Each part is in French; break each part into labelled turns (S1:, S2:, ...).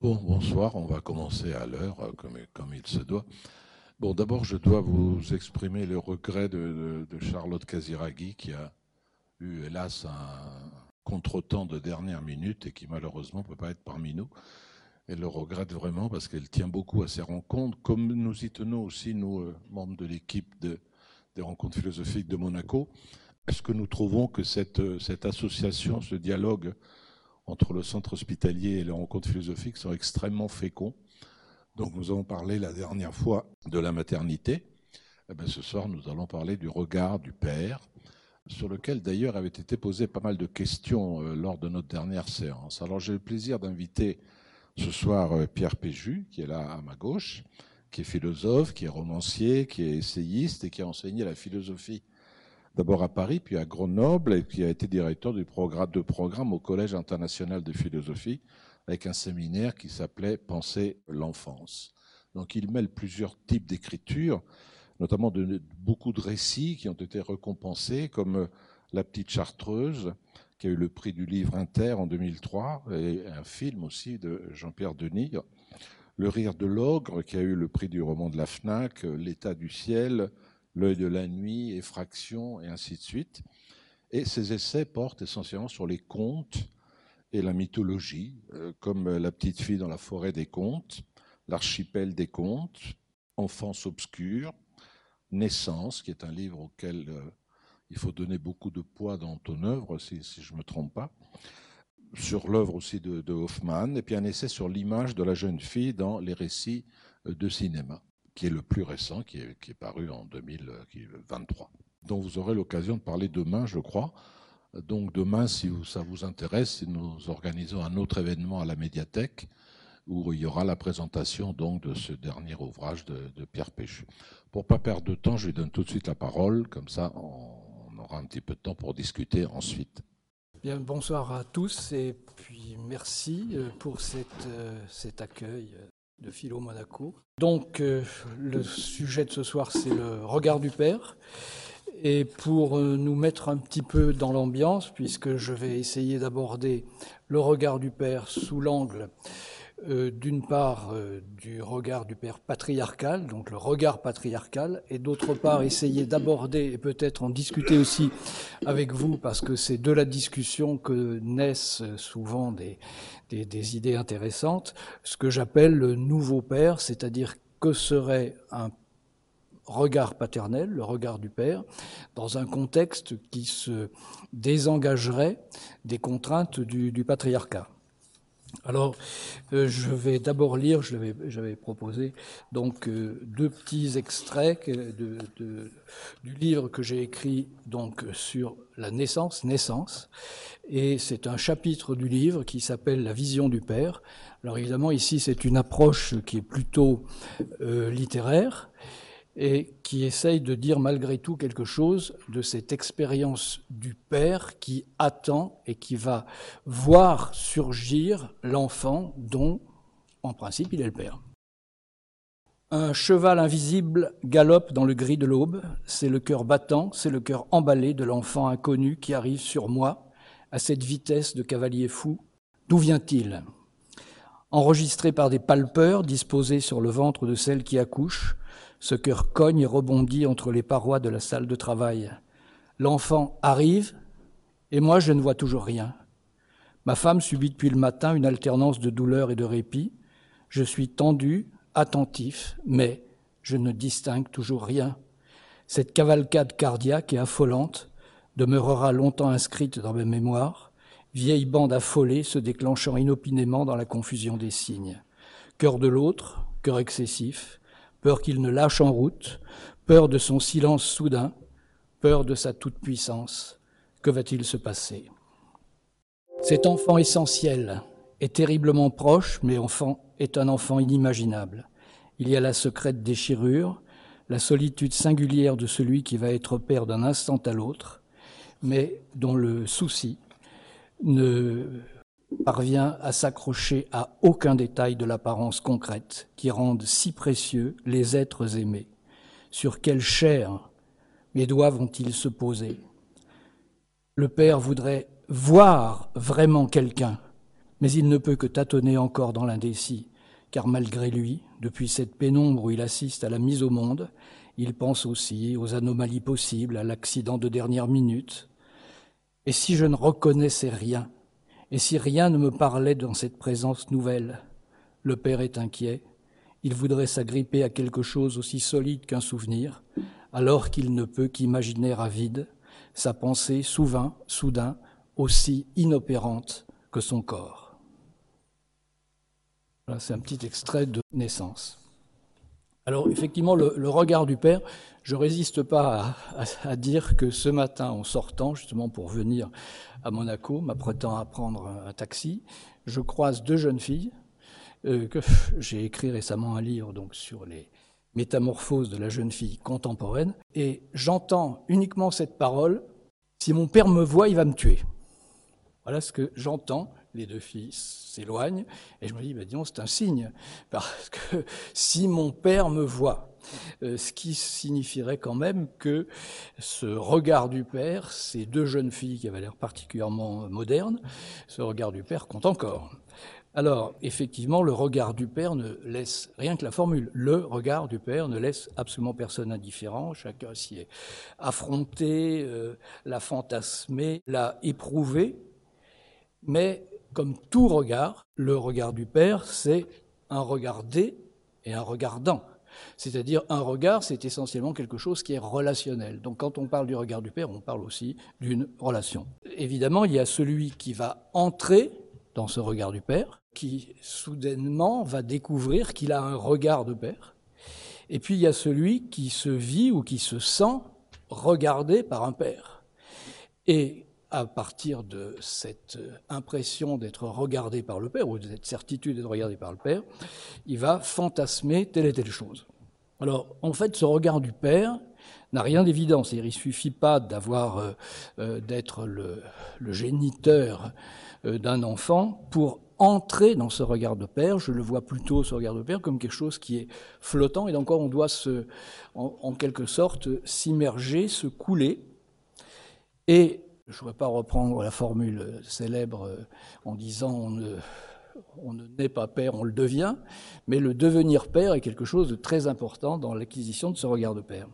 S1: Bon, bonsoir, on va commencer à l'heure, euh, comme, il se doit. Bon, d'abord, je dois vous exprimer le regret de, Charlotte Casiraghi, qui a eu, hélas, un contretemps de dernière minute et qui, malheureusement, ne peut pas être parmi nous. Elle le regrette vraiment parce qu'elle tient beaucoup à ces rencontres, comme nous y tenons aussi, nous, euh, membres de l'équipe de, des rencontres philosophiques de Monaco. Est-ce que nous trouvons que cette, euh, cette association, ce dialogue entre le centre hospitalier et les rencontres philosophiques sont extrêmement féconds. Donc nous avons parlé la dernière fois de la maternité. Eh bien, ce soir, nous allons parler du regard du père, sur lequel d'ailleurs avaient été posées pas mal de questions euh, lors de notre dernière séance. Alors j'ai le plaisir d'inviter ce soir euh, Pierre Péju, qui est là à ma gauche, qui est philosophe, qui est romancier, qui est essayiste et qui a enseigné la philosophie d'abord à Paris, puis à Grenoble, et qui a été directeur du programme de programme au Collège international de philosophie, avec un séminaire qui s'appelait Penser l'enfance. Donc il mêle plusieurs types d'écriture, notamment de, beaucoup de récits qui ont été récompensés, comme La petite chartreuse, qui a eu le prix du livre Inter en 2003, et un film aussi de Jean-Pierre Denis. Le rire de l'ogre, qui a eu le prix du roman de la FNAC, L'état du ciel, L'œil de la nuit, Effraction, et ainsi de suite. Et ces essais portent essentiellement sur les contes et la mythologie, euh, comme La petite fille dans la forêt des contes, L'archipel des contes, Enfance obscure, Naissance, qui est un livre auquel euh, il faut donner beaucoup de poids dans ton œuvre, si, je ne me trompe pas, sur l'œuvre aussi de, de, Hoffmann, et puis un essai sur l'image de la jeune fille dans les récits euh, de cinéma qui est le plus récent, qui est, paru en 2023, dont vous aurez l'occasion de parler demain, je crois. Donc demain, si ça vous intéresse, nous organisons un autre événement à la médiathèque où il y aura la présentation donc de ce dernier ouvrage de, Pierre Péchu. Pour pas perdre de temps, je lui donne tout de suite la parole, comme ça on aura un petit peu de temps pour discuter ensuite.
S2: Bien, bonsoir à tous et puis merci euh, pour euh, cet accueil de Philo Monaco. Donc, euh, le sujet de ce soir, c'est le regard du père. Et pour euh, nous mettre un petit peu dans l'ambiance, puisque je vais essayer d'aborder le regard du père sous l'angle euh, d'une part du regard du père patriarcal, donc le regard patriarcal, et d'autre part essayer d'aborder et peut-être en discuter aussi avec vous, parce que c'est de la discussion que naissent souvent des, idées intéressantes, ce que j'appelle le nouveau père, c'est-à-dire que serait un regard paternel, le regard du père, dans un contexte qui se désengagerait des contraintes du patriarcat. Alors, euh, je vais d'abord lire, j'avais proposé donc euh, deux petits extraits du livre que j'ai écrit donc sur la naissance, naissance, et c'est un chapitre du livre qui s'appelle La vision du père. Alors évidemment ici c'est une approche qui est plutôt euh, littéraire, et qui essaye de dire malgré tout quelque chose de cette expérience du Père qui attend et qui va voir surgir l'enfant dont, en principe, il est le Père. Un cheval invisible galope dans le gris de l'aube, c'est le cœur battant, c'est le cœur emballé de l'enfant inconnu qui arrive sur moi à cette vitesse de cavalier fou. D'où vient-il? Enregistré par des palpeurs disposés sur le ventre de celle qui accouche, ce cœur cogne et rebondit entre les parois de la salle de travail. L'enfant arrive, et moi je ne vois toujours rien. Ma femme subit depuis le matin une alternance de douleur et de répit. Je suis tendu, attentif, mais je ne distingue toujours rien. Cette cavalcade cardiaque et affolante demeurera longtemps inscrite dans mes mémoires, vieille bande affolée se déclenchant inopinément dans la confusion des signes. Cœur de l'autre, cœur excessif, peur qu'il ne lâche en route, peur de son silence soudain, peur de sa toute-puissance. Que va-t-il se passer? Cet enfant essentiel est terriblement proche, mais enfant est un enfant inimaginable. Il y a la secrète déchirure, la solitude singulière de celui qui va être père d'un instant à l'autre, mais dont le souci ne parvient à s'accrocher à aucun détail de l'apparence concrète qui rendent si précieux les êtres aimés. Sur quelle chair mes doigts vont-ils se poser? Le Père voudrait voir vraiment quelqu'un, Mais il ne peut que tâtonner encore dans l'indécis, car malgré lui, depuis cette pénombre où il assiste à la mise au monde, il pense aussi aux anomalies possibles, à l'accident de dernière minute. Et si je ne reconnaissais rien, et si rien ne me parlait dans cette présence nouvelle, le père est inquiet, il voudrait s'agripper à quelque chose aussi solide qu'un souvenir, alors qu'il ne peut qu'imaginer à vide sa pensée souvent, soudain, aussi inopérante que son corps. Voilà, c'est un petit extrait de naissance. Alors effectivement, le, regard du père, je résiste pas à, dire que ce matin, en sortant justement pour venir à Monaco, m'apprêtant à prendre un taxi, je croise deux jeunes filles euh, j'ai écrit récemment un livre donc sur les métamorphoses de la jeune fille contemporaine, et j'entends uniquement cette parole si mon père me voit, il va me tuer. Voilà ce que j'entends. Les deux filles s'éloignent et je me dis, bah, disons, c'est un signe. Parce que si mon père me voit, ce qui signifierait quand même que ce regard du père, ces deux jeunes filles qui avaient l'air particulièrement modernes, ce regard du père compte encore. Alors, effectivement, le regard du Père ne laisse, rien que la formule, le regard du Père ne laisse absolument personne indifférent, chacun s'y est affronté, euh, l'a fantasmé, l'a éprouvé, mais comme tout regard, le regard du Père, c'est un regardé et un regardant. C'est-à-dire un regard, c'est essentiellement quelque chose qui est relationnel. Donc quand on parle du regard du Père, on parle aussi d'une relation. Évidemment, il y a celui qui va entrer dans ce regard du Père, qui soudainement va découvrir qu'il a un regard de père. Et puis il y a celui qui se vit ou qui se sent regardé par un père. Et à partir de cette impression d'être regardé par le père, ou de cette certitude d'être regardé par le père, il va fantasmer telle et telle chose. Alors, en fait, ce regard du père n'a rien d'évident. Il ne suffit pas d'avoir, euh, euh, d'être le, géniteur euh, d'un enfant pour entrer dans ce regard de père. Je le vois plutôt, ce regard de père, comme quelque chose qui est flottant et d'encore on doit se, en, quelque sorte s'immerger, se couler. Et je ne voudrais pas reprendre la formule célèbre euh, en disant on ne, on ne naît pas père, on le devient, mais le devenir père est quelque chose de très important dans l'acquisition de ce regard de père.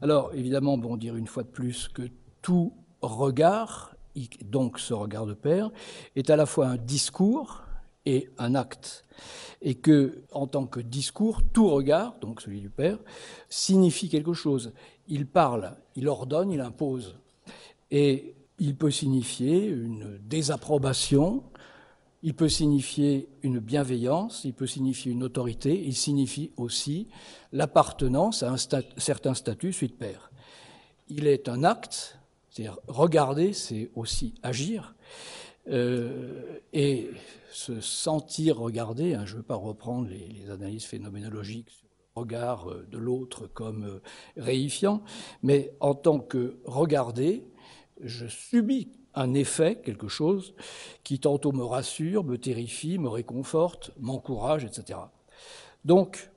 S2: Alors évidemment, bon dire une fois de plus que tout regard donc ce regard de père, est à la fois un discours et un acte. Et que, en tant que discours, tout regard, donc celui du père, signifie quelque chose. Il parle, il ordonne, il impose. Et il peut signifier une désapprobation, il peut signifier une bienveillance, il peut signifier une autorité, il signifie aussi l'appartenance à un certain statut suite père. Il est un acte c'est-à-dire regarder, c'est aussi agir. Euh, et se sentir regarder, hein, je ne veux pas reprendre les, analyses phénoménologiques sur le regard euh, de l'autre comme euh, réifiant, mais en tant que regarder, je subis un effet, quelque chose qui tantôt me rassure, me terrifie, me réconforte, m'encourage, etc. Donc,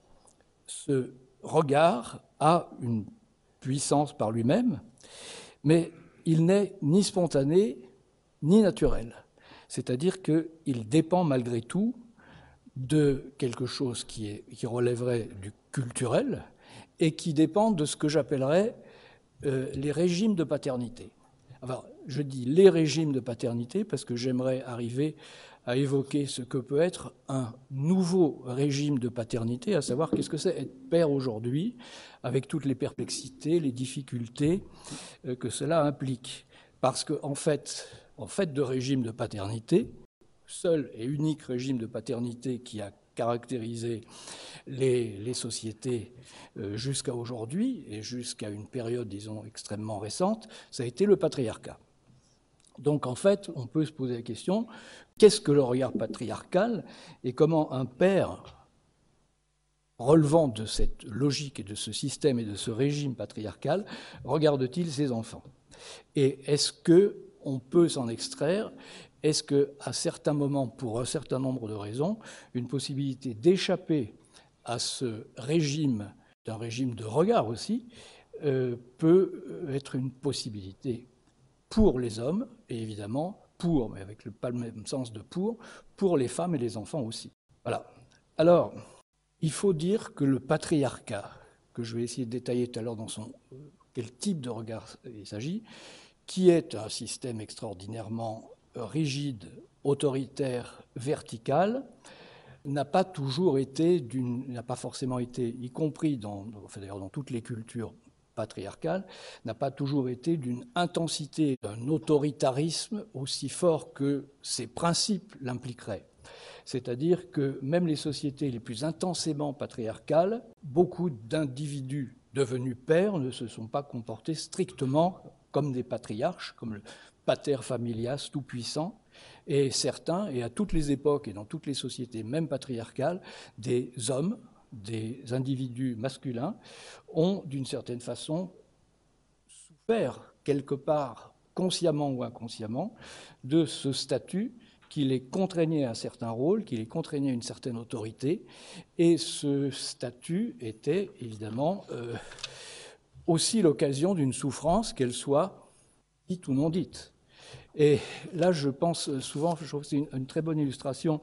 S2: ce regard a une puissance par lui-même, mais il n'est ni spontané ni naturel. C'est-à-dire qu'il dépend malgré tout de quelque chose qui, relèverait du culturel et qui dépend de ce que j'appellerais euh, les régimes de paternité. Alors, je dis les régimes de paternité parce que j'aimerais arriver à évoquer ce que peut être un nouveau régime de paternité, à savoir qu'est-ce que c'est être père aujourd'hui, avec toutes les perplexités, les difficultés euh, que cela implique. Parce qu'en en fait, en fait de régime de paternité, seul et unique régime de paternité qui a caractérisé les, les sociétés euh, jusqu'à aujourd'hui et jusqu'à une période, disons, extrêmement récente, ça a été le patriarcat. Donc en fait, on peut se poser la question, qu'est-ce que le regard patriarcal et comment un père relevant de cette logique et de ce système et de ce régime patriarcal regarde-t-il ses enfants? Et est-ce que on peut s'en extraire Est-ce que, à certains moments, pour un certain nombre de raisons, une possibilité d'échapper à ce régime, d'un régime de regard aussi, euh, peut être une possibilité pour les hommes et évidemment pour, mais avec le, pas le même sens de pour, pour les femmes et les enfants aussi. Voilà. Alors, il faut dire que le patriarcat, que je vais essayer de détailler tout à l'heure dans son quel type de regard il s'agit, qui est un système extraordinairement rigide, autoritaire, vertical, n'a pas toujours été, n'a pas forcément été, y compris dans, toutes les cultures patriarcales, n'a pas toujours été d'une intensité, d'un autoritarisme aussi fort que ses principes l'impliqueraient. C'est-à-dire que même les sociétés les plus intensément patriarcales, beaucoup d'individus devenus pères ne se sont pas comportés strictement comme des patriarches, comme pater familias tout-puissant, et certains, et à toutes les époques et dans toutes les sociétés, même patriarcales, des hommes, des individus masculins, ont d'une certaine façon souffert quelque part, consciemment ou inconsciemment, de ce statut qui les contraignait à un certain rôle, qui les contraignait à une certaine autorité. Et ce statut était évidemment euh, aussi l'occasion d'une souffrance, qu'elle soit dite ou non dite. Et là, je pense souvent, je trouve que c'est une, très bonne illustration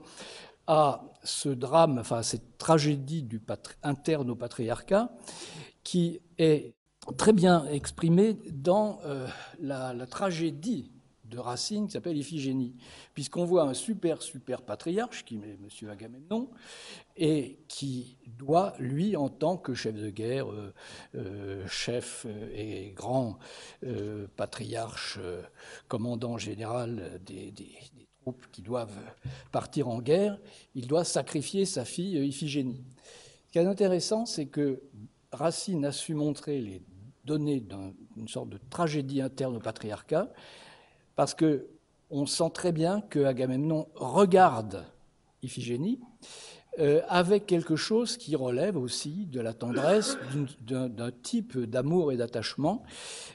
S2: à ce drame, enfin à cette tragédie du interne au patriarcat, qui est très bien exprimée dans euh, la, tragédie de Racine qui s'appelle Iphigénie, puisqu'on voit un super, super patriarche, qui est M. Agamemnon, et qui doit, lui, en tant que chef de guerre, euh, euh, chef et grand euh, patriarche, commandant général des, des, troupes qui doivent partir en guerre, il doit sacrifier sa fille Iphigénie. Ce qui est intéressant, c'est que Racine a su montrer les données d'une sorte de tragédie interne au patriarcat, parce que on sent très bien que Agamemnon regarde Iphigénie euh, avec quelque chose qui relève aussi de la tendresse, d'un type d'amour et d'attachement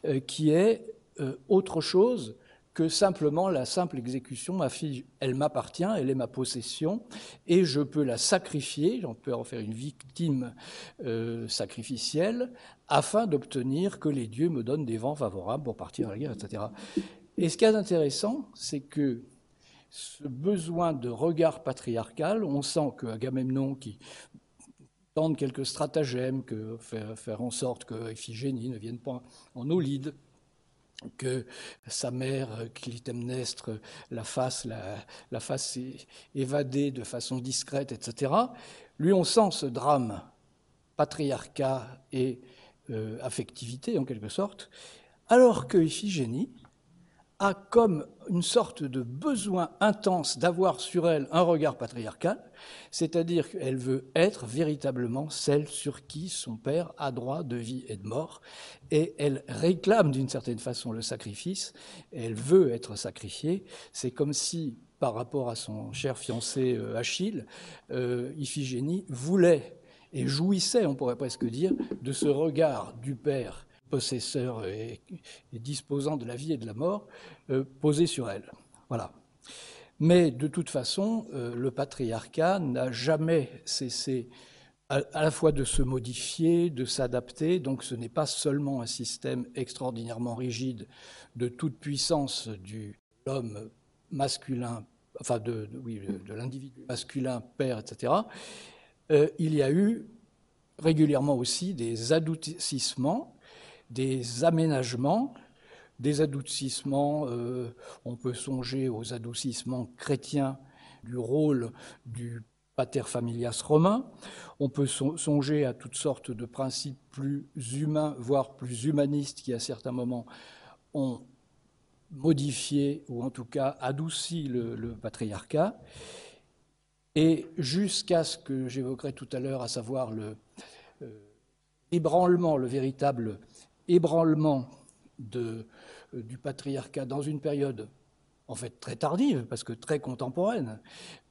S2: euh, qui est euh, autre chose que simplement la simple exécution. Ma fille, elle m'appartient, elle est ma possession, et je peux la sacrifier, j'en peux en faire une victime sacrificielle, afin d'obtenir que les dieux me donnent des vents favorables pour partir à la guerre, etc. Et ce qui est intéressant, c'est que ce besoin de regard patriarcal, on sent que Agamemnon, qui tente quelques stratagèmes, que faire, en sorte que Iphigénie ne vienne pas en Olide, que sa mère, Clytemnestre, la fasse, la, fasse évader de façon discrète, etc. Lui, on sent ce drame patriarcat et euh, affectivité, en quelque sorte, alors que Iphigénie, a comme une sorte de besoin intense d'avoir sur elle un regard patriarcal, c'est-à-dire qu'elle veut être véritablement celle sur qui son père a droit de vie et de mort, et elle réclame d'une certaine façon le sacrifice, elle veut être sacrifiée, c'est comme si par rapport à son cher fiancé euh, Achille, euh, Iphigénie voulait et jouissait, on pourrait presque dire, de ce regard du père possesseur et, disposant de la vie et de la mort, euh, posé sur elle. Voilà. Mais de toute façon, euh, le patriarcat n'a jamais cessé à, la fois de se modifier, de s'adapter. Donc ce n'est pas seulement un système extraordinairement rigide de toute puissance de l'homme masculin, enfin de, oui, de l'individu masculin, père, etc. Euh, il y a eu régulièrement aussi des adoucissements des aménagements, des adoucissements. Euh, on peut songer aux adoucissements chrétiens du rôle du pater familias romain. On peut songer à toutes sortes de principes plus humains, voire plus humanistes, qui à certains moments ont modifié ou en tout cas adouci le, patriarcat. Et jusqu'à ce que j'évoquerai tout à l'heure, à savoir le euh, le véritable ébranlement euh, du patriarcat dans une période en fait très tardive, parce que très contemporaine,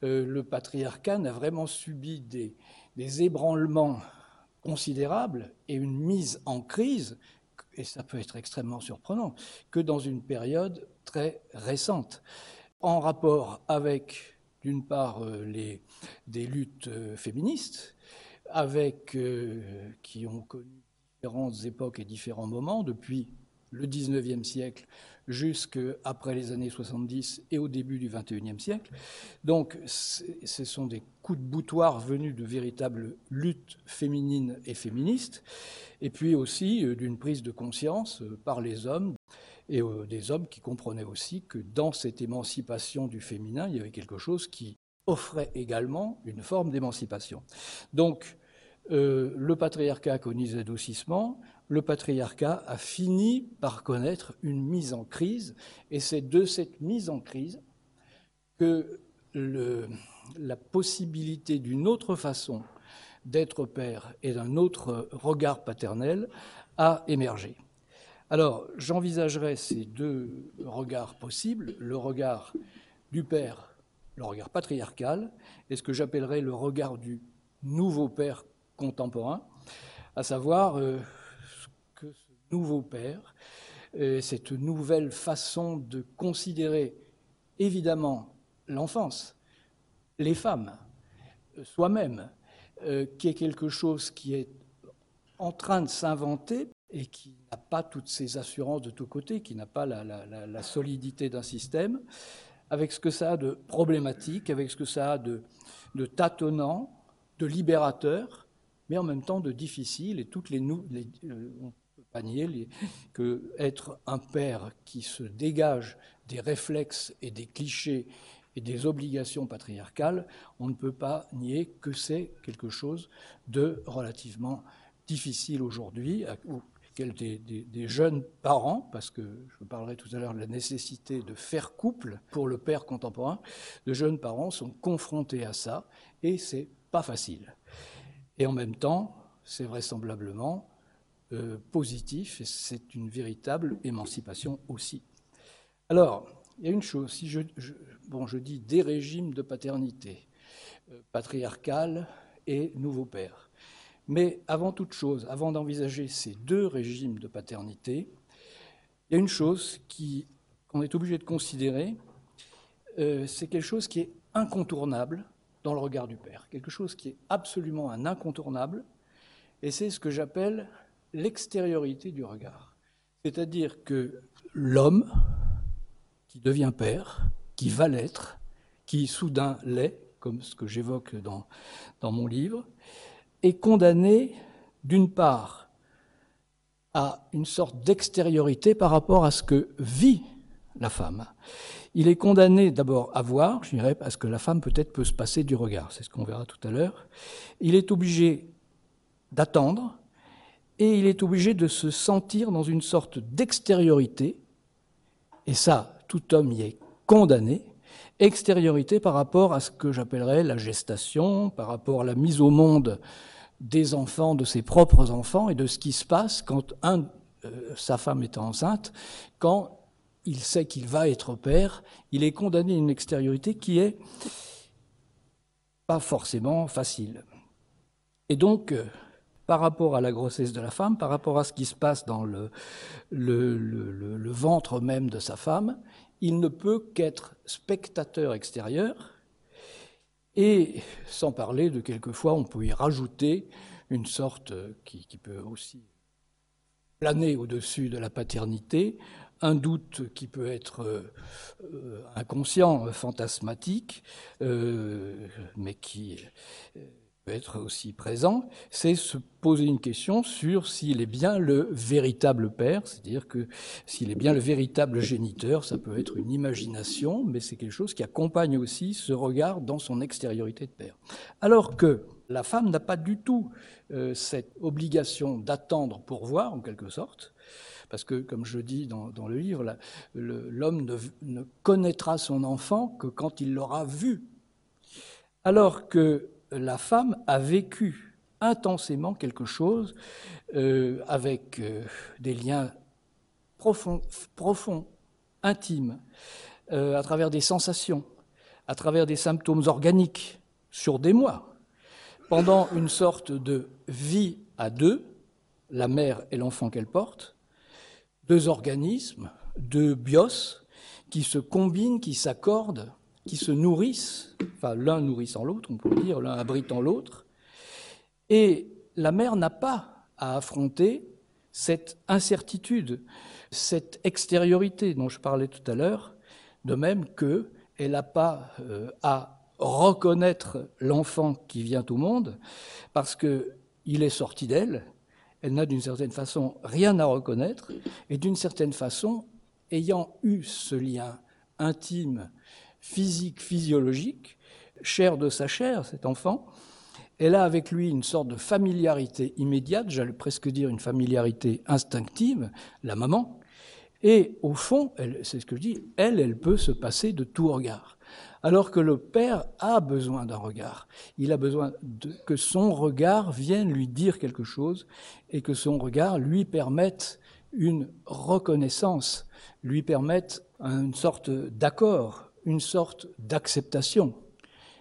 S2: euh, le patriarcat n'a vraiment subi des, des, ébranlements considérables et une mise en crise, et ça peut être extrêmement surprenant, que dans une période très récente, en rapport avec, d'une part, euh, les, des luttes féministes, avec, qui ont connu différentes époques et différents moments, depuis le 19e siècle jusqu'après les années 70 et au début du 21e siècle. Donc ce sont des coups de boutoir venus de véritables luttes féminines et féministes, et puis aussi euh, d'une prise de conscience euh, par les hommes et euh, des hommes qui comprenaient aussi que dans cette émancipation du féminin, il y avait quelque chose qui offrait également une forme d'émancipation. Donc, le patriarcat a connu des le patriarcat a fini par connaître une mise en crise, et c'est de cette mise en crise que la possibilité d'une autre façon d'être père et d'un autre regard paternel a émergé. Alors, j'envisagerai ces deux regards possibles, le regard du père, le regard patriarcal, et ce que j'appellerais le regard du nouveau père contemporain, à savoir euh, nouveau père, euh, cette nouvelle façon de considérer évidemment l'enfance, les femmes, euh, soi-même, qui est quelque chose qui est en train de s'inventer et qui n'a pas toutes ces assurances de tous côtés, qui n'a pas la, solidité d'un système, avec ce que ça a de problématique, avec ce que ça a de, tâtonnant, de libérateur, mais en même temps de difficile, et toutes les, les pas nier que être un père qui se dégage des réflexes et des clichés et des obligations patriarcales, on ne peut pas nier que c'est quelque chose de relativement difficile aujourd'hui, auquel des, des, jeunes parents, parce que je parlerai tout à l'heure de la nécessité de faire couple pour le père contemporain, de jeunes parents sont confrontés à ça, et c'est pas facile. Et en même temps, c'est vraisemblablement euh, positif et c'est une véritable émancipation aussi. Alors, il y a une chose, si je, bon, je dis des régimes de paternité, euh, patriarcal et nouveau père. Mais avant toute chose, avant d'envisager ces deux régimes de paternité, il y a une chose qu'on est obligé de considérer, euh, c'est quelque chose qui est incontournable dans le regard du père, quelque chose qui est absolument un incontournable, et c'est ce que j'appelle l'extériorité du regard. C'est-à-dire que l'homme qui devient père, qui va l'être, qui soudain l'est, comme ce que j'évoque dans, dans mon livre, est condamné d'une part à une sorte d'extériorité par rapport à ce que vit la femme. Il est condamné d'abord à voir, je dirais, parce que la femme peut-être peut se passer du regard, c'est ce qu'on verra tout à l'heure. Il est obligé d'attendre, et il est obligé de se sentir dans une sorte d'extériorité, et ça, tout homme y est condamné, extériorité par rapport à ce que j'appellerais la gestation, par rapport à la mise au monde des enfants, de ses propres enfants, et de ce qui se passe quand euh, sa femme est enceinte, quand il sait qu'il va être père, il est condamné à une extériorité qui est pas forcément facile. Et donc, euh, par rapport à la grossesse de la femme, par rapport à ce qui se passe dans le, ventre même de sa femme, il ne peut qu'être spectateur extérieur, et sans parler de quelquefois, on peut y rajouter une sorte qui, qui peut aussi planer au-dessus de la paternité, un doute qui peut être euh, inconscient, fantasmatique, euh, mais qui peut être aussi présent, c'est se poser une question sur s'il est bien le véritable père, c'est-à-dire que s'il est bien le véritable géniteur, ça peut être une imagination, mais c'est quelque chose qui accompagne aussi ce regard dans son extériorité de père. Alors que la femme n'a pas du tout euh, cette obligation d'attendre pour voir, en quelque sorte, parce que, comme je dis dans, le livre, l'homme ne, connaîtra son enfant que quand il l'aura vu. Alors que la femme a vécu intensément quelque chose euh, avec euh, des liens profonds, profonds intimes, euh, à travers des sensations, à travers des symptômes organiques, sur des mois, pendant une sorte de vie à deux, la mère et l'enfant qu'elle porte, deux organismes, deux bios, qui se combinent, qui s'accordent qui se nourrissent, enfin l'un nourrissant l'autre, on pourrait dire, l'un abritant l'autre, et la mère n'a pas à affronter cette incertitude, cette extériorité dont je parlais tout à l'heure, de même qu'elle n'a pas euh, à reconnaître l'enfant qui vient au monde, parce qu'il est sorti d'elle, elle n'a d'une certaine façon rien à reconnaître, et d'une certaine façon, ayant eu ce lien intime, physique, physiologique, chair de sa chair, cet enfant, elle a avec lui une sorte de familiarité immédiate, j'allais presque dire une familiarité instinctive, la maman, et au fond, c'est ce que je dis, elle, elle peut se passer de tout regard. Alors que le père a besoin d'un regard. Il a besoin que son regard vienne lui dire quelque chose et que son regard lui permette une reconnaissance, lui permette une sorte d'accord, une sorte d'acceptation.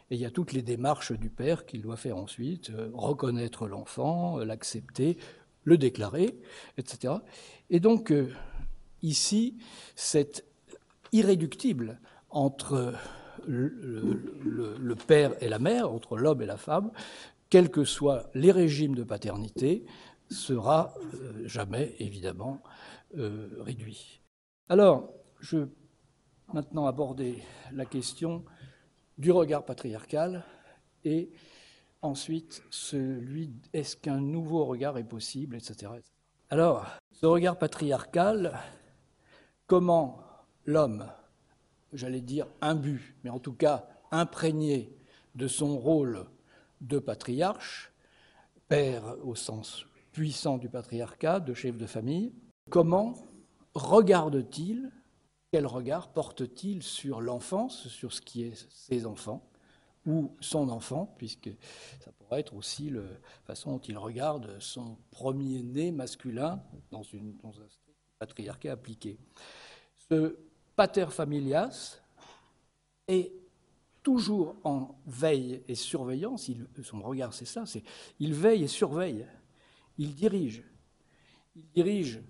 S2: Et il y a toutes les démarches du père qu'il doit faire ensuite, euh, reconnaître l'enfant, l'accepter, le déclarer, etc. Et donc, euh, ici, c'est irréductible entre le, père et la mère, entre l'homme et la femme, quels que soient les régimes de paternité, sera euh, jamais, évidemment, euh, réduit. Alors, je vais maintenant aborder la question du regard patriarcal et ensuite celui est-ce qu'un nouveau regard est possible, etc. Alors, ce regard patriarcal, comment l'homme j'allais dire, imbu, mais en tout cas imprégné de son rôle de patriarche, père au sens puissant du patriarcat, de chef de famille, comment regarde-t-il, quel regard porte-t-il sur l'enfance, sur ce qui est ses enfants, ou son enfant, puisque ça pourrait être aussi la façon dont il regarde son premier-né masculin dans, un patriarcat appliqué. Ce pater familias est toujours en veille et surveillance. son regard, c'est ça, c'est il veille et surveille. Il dirige. Il dirige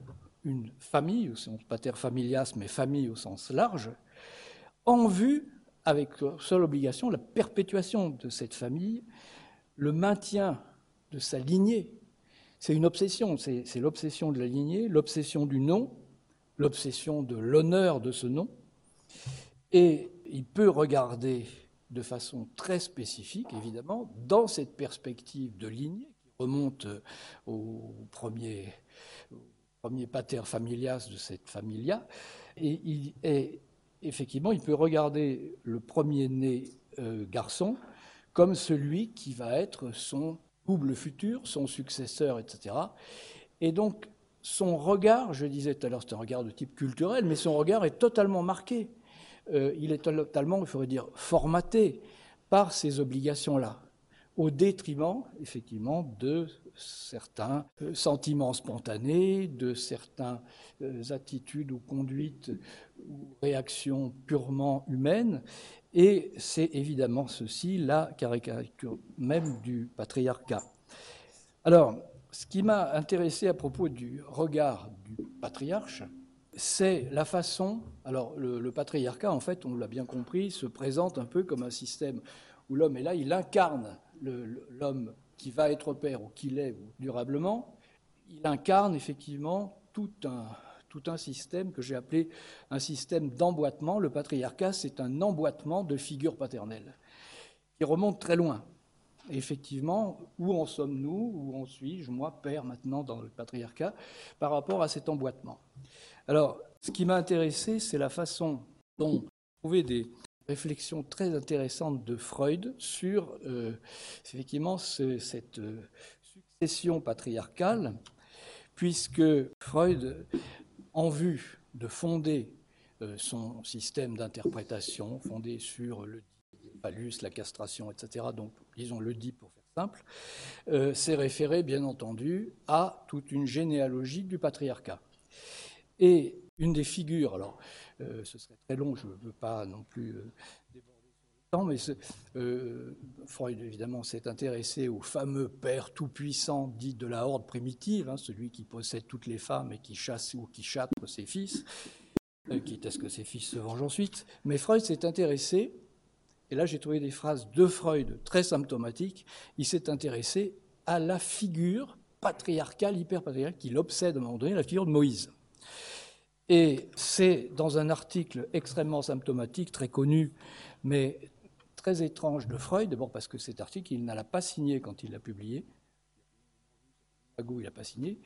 S2: une famille, ou son pater familias, mais famille au sens large, en vue, avec seule obligation, la perpétuation de cette famille, le maintien de sa lignée. C'est une obsession, c'est l'obsession de la lignée, l'obsession du nom, l'obsession de l'honneur de ce nom, et il peut regarder de façon très spécifique, évidemment, dans cette perspective de lignée qui remonte au premier, premier pater familias de cette familia, et, effectivement, il peut regarder le premier-né euh, garçon comme celui qui va être son double futur, son successeur, etc. Et donc, son regard, je disais tout à l'heure, c'est un regard de type culturel, mais son regard est totalement marqué. Euh, il est totalement, il faudrait dire, formaté par ces obligations-là, au détriment, effectivement, de certains euh, sentiments spontanés, de certaines euh, attitudes ou conduites ou réactions purement humaines. Et c'est évidemment ceci la caricature même du patriarcat. Alors, ce qui m'a intéressé à propos du regard du patriarche, c'est la façon. Alors, le, patriarcat, en fait, on l'a bien compris, se présente un peu comme un système où l'homme est là, il incarne l'homme qui va être père ou qui l'est durablement. Il incarne effectivement tout un, tout un système que j'ai appelé un système d'emboîtement. Le patriarcat, c'est un emboîtement de figures paternelles qui remonte très loin effectivement, où en sommes-nous, où en suis-je, moi, père, maintenant, dans le patriarcat, par rapport à cet emboîtement? Alors, ce qui m'a intéressé, c'est la façon dont trouver des réflexions très intéressantes de Freud sur, euh, effectivement, cette euh, succession patriarcale, puisque Freud, en vue de fonder euh, son système d'interprétation, fondé sur le la castration, etc., donc disons le dit pour faire simple, euh, c'est référé bien entendu à toute une généalogie du patriarcat. Et une des figures, alors euh, ce serait très long, je ne veux pas non plus euh, déborder le temps, mais Freud évidemment s'est intéressé au fameux père tout-puissant dit de la horde primitive, hein, celui qui possède toutes les femmes et qui chasse ou qui châtre ses fils, quitte à ce que ses fils se vengent ensuite. Mais Freud s'est intéressé et là j'ai trouvé des phrases de Freud très symptomatiques, il s'est intéressé à la figure patriarcal, hyper patriarcal, qui l'obsède à un moment donné, la figure de Moïse. Et c'est dans un article extrêmement symptomatique, très connu, mais très étrange de Freud, d'abord parce que cet article, il ne l'a pas signé quand il l'a publié. Il n'a pas signé.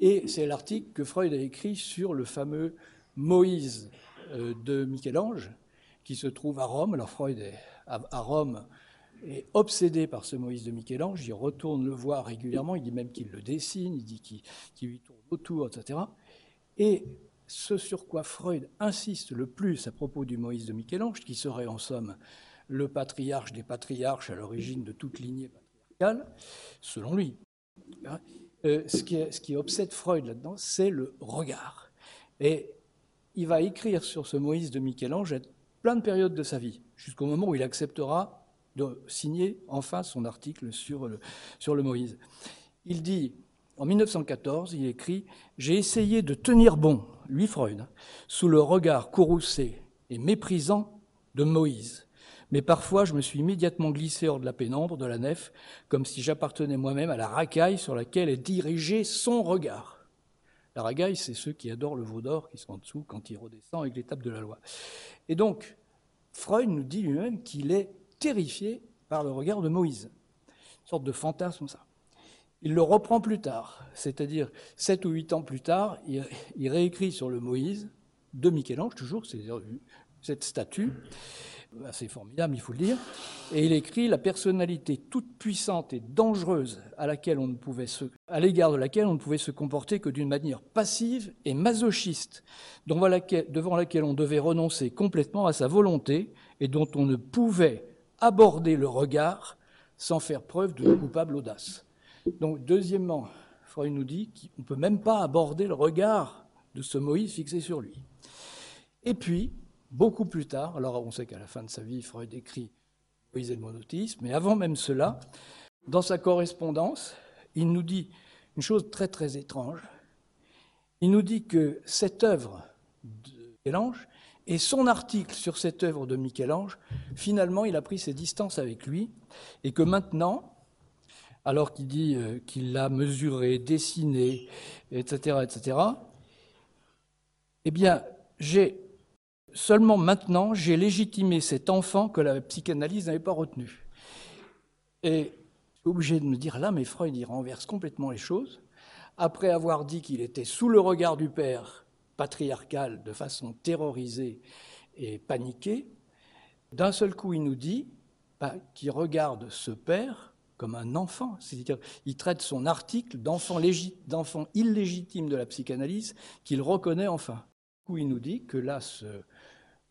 S2: Et c'est l'article que Freud a écrit sur le fameux Moïse euh, de Michel-Ange, qui se trouve à Rome. Alors Freud est à Rome est obsédé par ce Moïse de Michel-Ange. Il retourne le voir régulièrement. Il dit même qu'il le dessine. Il dit qu'il lui tourne autour, etc. Et ce sur quoi Freud insiste le plus à propos du Moïse de Michel-Ange, qui serait en somme le patriarche des patriarches à l'origine de toute lignée patriarcale, selon lui. Euh, ce, qui, obsède Freud là-dedans, c'est le regard. Et il va écrire sur ce Moïse de Michel-Ange plein de périodes de sa vie, jusqu'au moment où il acceptera de signer enfin son article sur le, sur le Moïse. Il dit en 1914, il écrit J'ai essayé de tenir bon, lui Freud, sous le regard courroucé et méprisant de Moïse. Mais parfois, je me suis immédiatement glissé hors de la pénombre de la nef, comme si j'appartenais moi-même à la racaille sur laquelle est dirigé son regard. La racaille, c'est ceux qui adorent le veau d'or, qui sont en dessous quand il redescend avec l'étape de la loi. Et donc, Freud nous dit lui-même qu'il est terrifié par le regard de Moïse. Une sorte de fantasme, ça. Il le reprend plus tard, c'est-à-dire sept ou huit ans plus tard, il, réécrit sur le Moïse de Michel-Ange, toujours, cette statue, assez formidable, il faut le dire, et il écrit la personnalité toute puissante et dangereuse à, laquelle on ne pouvait se, à l'égard de laquelle on ne pouvait se comporter que d'une manière passive et masochiste, devant laquelle, devant laquelle on devait renoncer complètement à sa volonté et dont on ne pouvait aborder le regard sans faire preuve de coupable audace. Donc, deuxièmement, Freud nous dit qu'on ne peut même pas aborder le regard de ce Moïse fixé sur lui. Et puis, beaucoup plus tard, alors on sait qu'à la fin de sa vie, Freud écrit et le monothéisme, mais avant même cela, dans sa correspondance, il nous dit une chose très très étrange. Il nous dit que cette œuvre de Michel-Ange et son article sur cette œuvre de Michel-Ange, finalement, il a pris ses distances avec lui et que maintenant, alors qu'il dit euh, qu'il l'a mesuré, dessiné, etc., etc., eh bien, j'ai seulement maintenant, j'ai légitimé cet enfant que la psychanalyse n'avait pas retenu. Et je suis obligé de me dire, là, mais Freud, il renverse complètement les choses. Après avoir dit qu'il était sous le regard du père patriarcal de façon terrorisée et paniquée, d'un seul coup, il nous dit bah, qu'il regarde ce père comme un enfant. C'est-à-dire, il traite son article d'enfant, illégitime de la psychanalyse qu'il reconnaît enfin. Coup, il nous dit que là, ce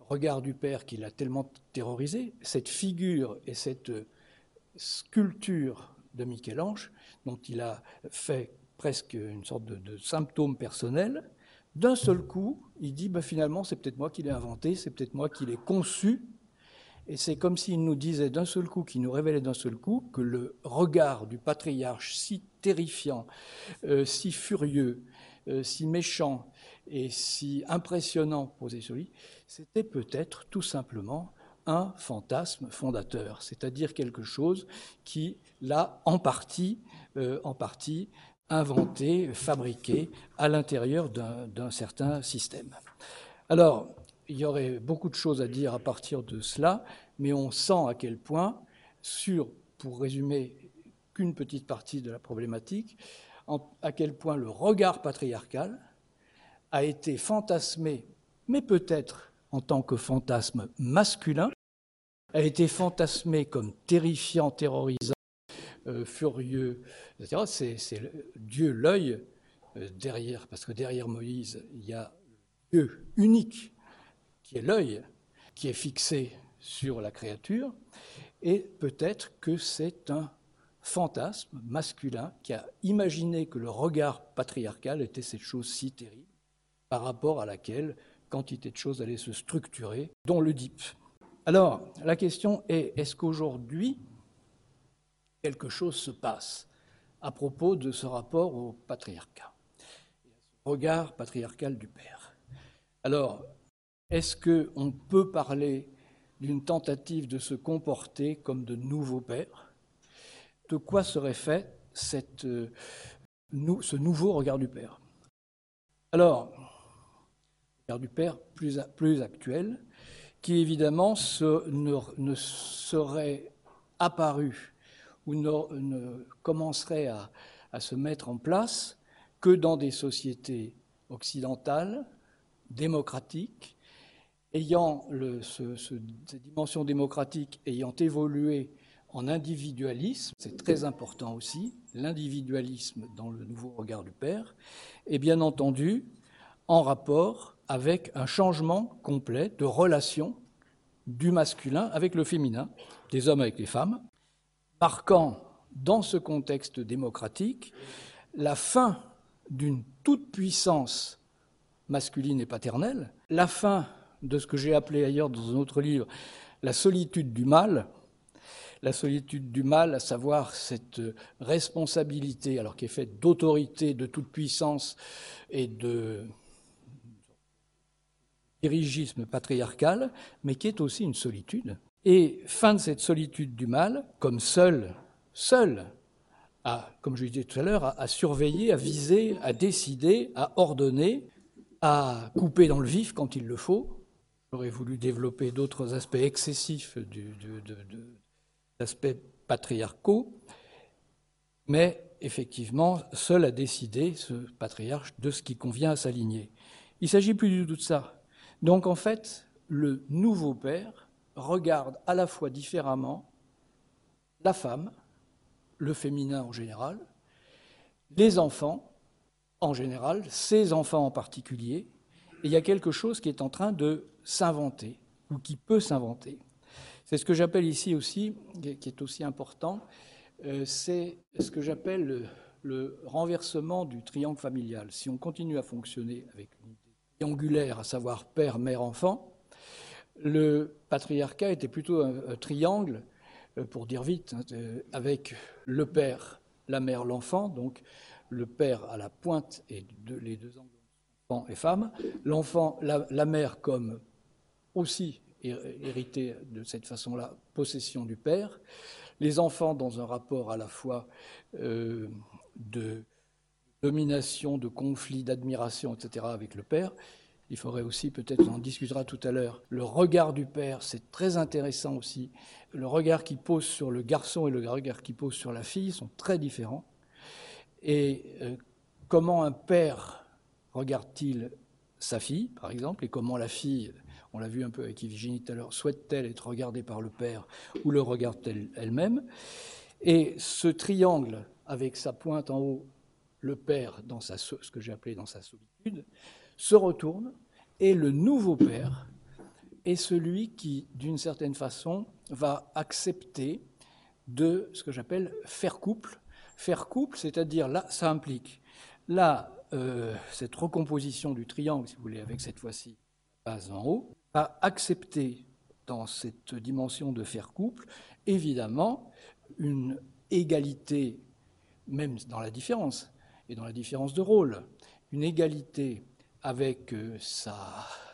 S2: regard du père qui l'a tellement terrorisé, cette figure et cette sculpture de Michel-Ange, dont il a fait presque une sorte de, de symptôme personnel, d'un seul coup, il dit bah, finalement, c'est peut-être moi qui l'ai inventé, c'est peut-être moi qui l'ai conçu, et c'est comme s'il nous disait d'un seul coup, qu'il nous révélait d'un seul coup, que le regard du patriarche si terrifiant, euh, si furieux, euh, si méchant et si impressionnant posé sur lui, c'était peut-être tout simplement un fantasme fondateur, c'est-à-dire quelque chose qui l'a en partie, euh, en partie inventé, fabriqué à l'intérieur d'un certain système. Alors, il y aurait beaucoup de choses à dire à partir de cela, mais on sent à quel point, sur, pour résumer qu'une petite partie de la problématique, à quel point le regard patriarcal a été fantasmé, mais peut-être en tant que fantasme masculin, a été fantasmé comme terrifiant, terrorisant, euh, furieux, etc. C'est Dieu l'œil euh, derrière, parce que derrière Moïse, il y a Dieu unique qui est l'œil, qui est fixé sur la créature, et peut-être que c'est un fantasme masculin qui a imaginé que le regard patriarcal était cette chose si terrible par rapport à laquelle quantité de choses allaient se structurer, dont le DIP. Alors, la question est, est-ce qu'aujourd'hui, quelque chose se passe à propos de ce rapport au patriarcat, regard patriarcal du père? Alors, est-ce qu'on peut parler d'une tentative de se comporter comme de nouveaux pères? De quoi serait fait cette, ce nouveau regard du père? Alors, regard du père plus, actuel, qui évidemment ne, serait apparu ou ne, commencerait à, se mettre en place que dans des sociétés occidentales, démocratiques, ayant cette dimension démocratique ayant évolué en individualisme, c'est très important aussi, l'individualisme dans le nouveau regard du Père, et bien entendu en rapport avec un changement complet de relation du masculin avec le féminin, des hommes avec les femmes, marquant dans ce contexte démocratique la fin d'une toute-puissance masculine et paternelle, la fin de ce que j'ai appelé ailleurs dans un autre livre la solitude du mal, la solitude du mal, à savoir cette responsabilité, alors qui est faite d'autorité, de toute puissance et de dirigisme patriarcal, mais qui est aussi une solitude. Et fin de cette solitude du mal, comme seul, seul, comme je disais tout à l'heure, à, surveiller, à viser, à décider, à ordonner, à couper dans le vif quand il le faut. J'aurais voulu développer d'autres aspects excessifs du, d'aspects patriarcaux, mais effectivement, seul à décider, ce patriarche, de ce qui convient à sa lignée. Il ne s'agit plus du tout de ça. Donc en fait, le nouveau père regarde à la fois différemment la femme, le féminin en général, les enfants en général, ses enfants en particulier, et il y a quelque chose qui est en train de s'inventer, ou qui peut s'inventer. C'est ce que j'appelle ici aussi, qui est aussi important, euh, c'est ce que j'appelle le, renversement du triangle familial. Si on continue à fonctionner avec une triangulaire, à savoir père, mère, enfant, le patriarcat était plutôt un, triangle, euh, pour dire vite, hein, avec le père, la mère, l'enfant, donc le père à la pointe et les deux angles, enfant et femme, l'enfant, la mère comme aussi hérité de cette façon-là possession du père, les enfants dans un rapport à la fois euh, de domination, de conflit, d'admiration, etc. avec le père. Il faudrait aussi, peut-être on en discutera tout à l'heure, le regard du père, c'est très intéressant aussi. Le regard qu'il pose sur le garçon et le regard qu'il pose sur la fille sont très différents. Et euh, comment un père regarde-t-il sa fille, par exemple, et comment la fille on l'a vu un peu avec Yves tout à l'heure, souhaite-t-elle être regardée par le père ou le regarde-t-elle elle-même? Et ce triangle, avec sa pointe en haut, le père, dans sa, ce que j'ai appelé dans sa solitude, se retourne, et le nouveau père est celui qui, d'une certaine façon, va accepter de ce que j'appelle faire couple. Faire couple, c'est-à-dire là, ça implique là, euh, cette recomposition du triangle, si vous voulez, avec cette fois-ci base en haut, à accepter dans cette dimension de faire couple, évidemment, une égalité, même dans la différence, et dans la différence de rôle, une égalité avec euh, sa,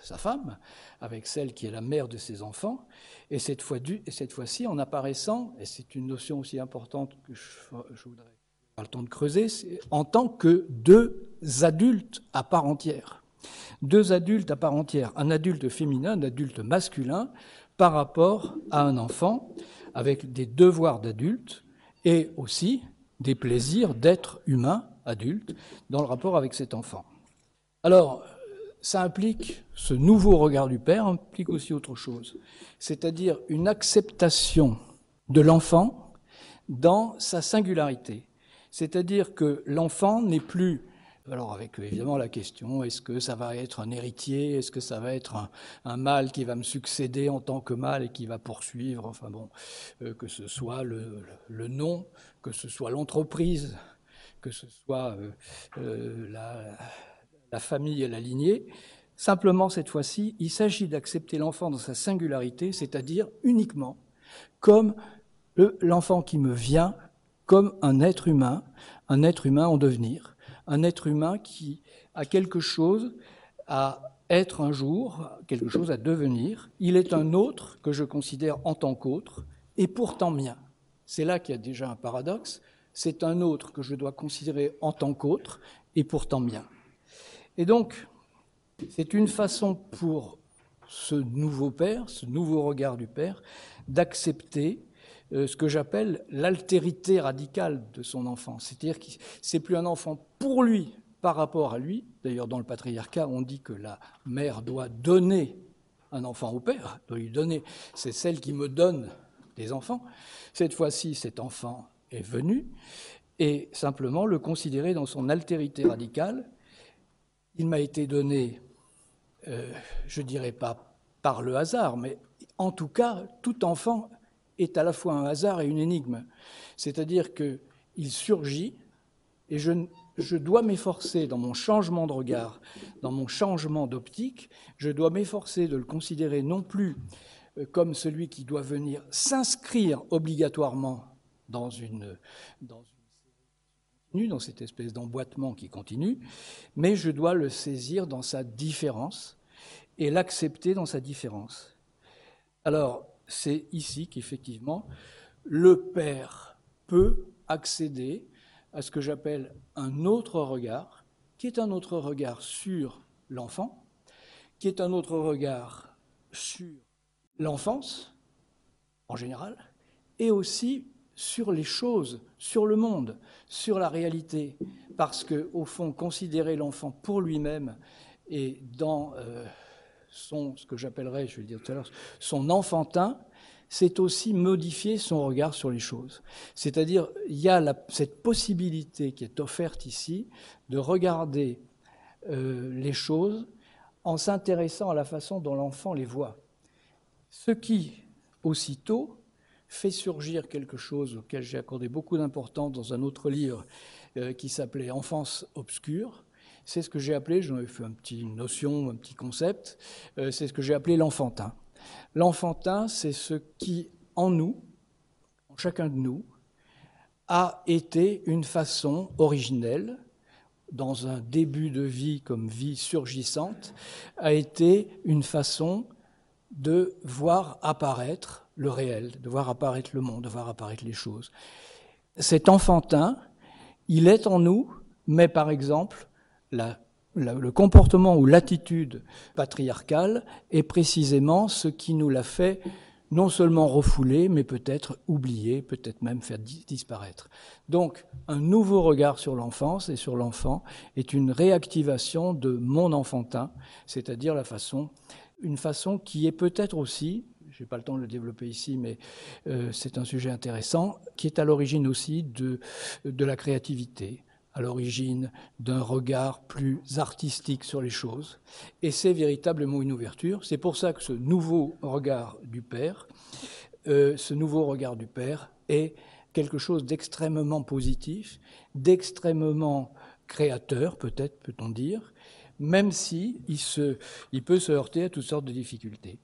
S2: sa femme, avec celle qui est la mère de ses enfants, et cette fois-ci en apparaissant, et c'est une notion aussi importante que je, je voudrais pas le temps de creuser, en tant que deux adultes à part entière. Deux adultes à part entière, un adulte féminin, un adulte masculin, par rapport à un enfant, avec des devoirs d'adulte et aussi des plaisirs d'être humain, adulte, dans le rapport avec cet enfant. Alors, ça implique, ce nouveau regard du père implique aussi autre chose, c'est-à-dire une acceptation de l'enfant dans sa singularité. C'est-à-dire que l'enfant n'est plus alors avec évidemment la question, est-ce que ça va être un héritier Est-ce que ça va être un, mâle qui va me succéder en tant que mâle et qui va poursuivre Enfin bon, euh, que ce soit le, nom, que ce soit l'entreprise, que ce soit euh, euh, la, famille et la lignée. Simplement, cette fois-ci, il s'agit d'accepter l'enfant dans sa singularité, c'est-à-dire uniquement comme l'enfant qui me vient comme un être humain, un être humain en devenir, un être humain qui a quelque chose à être un jour, quelque chose à devenir. Il est un autre que je considère en tant qu'autre, et pourtant mien. C'est là qu'il y a déjà un paradoxe, c'est un autre que je dois considérer en tant qu'autre et pourtant mien. Et donc, c'est une façon pour ce nouveau père, ce nouveau regard du père, d'accepter euh, ce que j'appelle l'altérité radicale de son enfant. C'est-à-dire que c'est plus un enfant pour lui par rapport à lui. D'ailleurs, dans le patriarcat, on dit que la mère doit donner un enfant au père, doit lui donner. C'est celle qui me donne des enfants. Cette fois-ci, cet enfant est venu et simplement le considérer dans son altérité radicale. Il m'a été donné, euh, je dirais pas par le hasard, mais en tout cas, tout enfant est à la fois un hasard et une énigme. C'est-à-dire qu'il surgit et je, je dois m'efforcer dans mon changement de regard, dans mon changement d'optique, je dois m'efforcer de le considérer non plus euh, comme celui qui doit venir s'inscrire obligatoirement dans une, dans dans cette espèce d'emboîtement qui continue, mais je dois le saisir dans sa différence et l'accepter dans sa différence. Alors, c'est ici qu'effectivement, le Père peut accéder à ce que j'appelle un autre regard, qui est un autre regard sur l'enfant, qui est un autre regard sur l'enfance en général, et aussi sur les choses, sur le monde, sur la réalité, parce que au fond, considérer l'enfant pour lui-même et dans euh, son, ce que j'appellerais, je vais le dire tout à l'heure, son enfantin, c'est aussi modifier son regard sur les choses. C'est-à-dire, il y a cette possibilité qui est offerte ici de regarder euh, les choses en s'intéressant à la façon dont l'enfant les voit. Ce qui, aussitôt, fait surgir quelque chose auquel j'ai accordé beaucoup d'importance dans un autre livre euh, qui s'appelait Enfance obscure. C'est ce que j'ai appelé, j'en ai fait une petite notion, un petit concept, euh, c'est ce que j'ai appelé l'enfantin. L'enfantin, c'est ce qui, en nous, en chacun de nous, a été une façon originelle, dans un début de vie comme vie surgissante, a été une façon de voir apparaître le réel, de voir apparaître le monde, de voir apparaître les choses. Cet enfantin, il est en nous, mais par exemple, le comportement ou l'attitude patriarcale est précisément ce qui nous l'a fait non seulement refouler, mais peut-être oublier, peut-être même faire disparaître. Donc, un nouveau regard sur l'enfance et sur l'enfant est une réactivation de mon enfantin, c'est-à-dire la façon une façon qui est peut-être aussi, je n'ai pas le temps de le développer ici, mais euh, c'est un sujet intéressant, qui est à l'origine aussi de, de la créativité, à l'origine d'un regard plus artistique sur les choses. Et c'est véritablement une ouverture. C'est pour ça que ce nouveau regard du Père, euh, ce nouveau regard du Père est quelque chose d'extrêmement positif, d'extrêmement créateur, peut-être peut-on dire, même si il, se, il peut se heurter à toutes sortes de difficultés.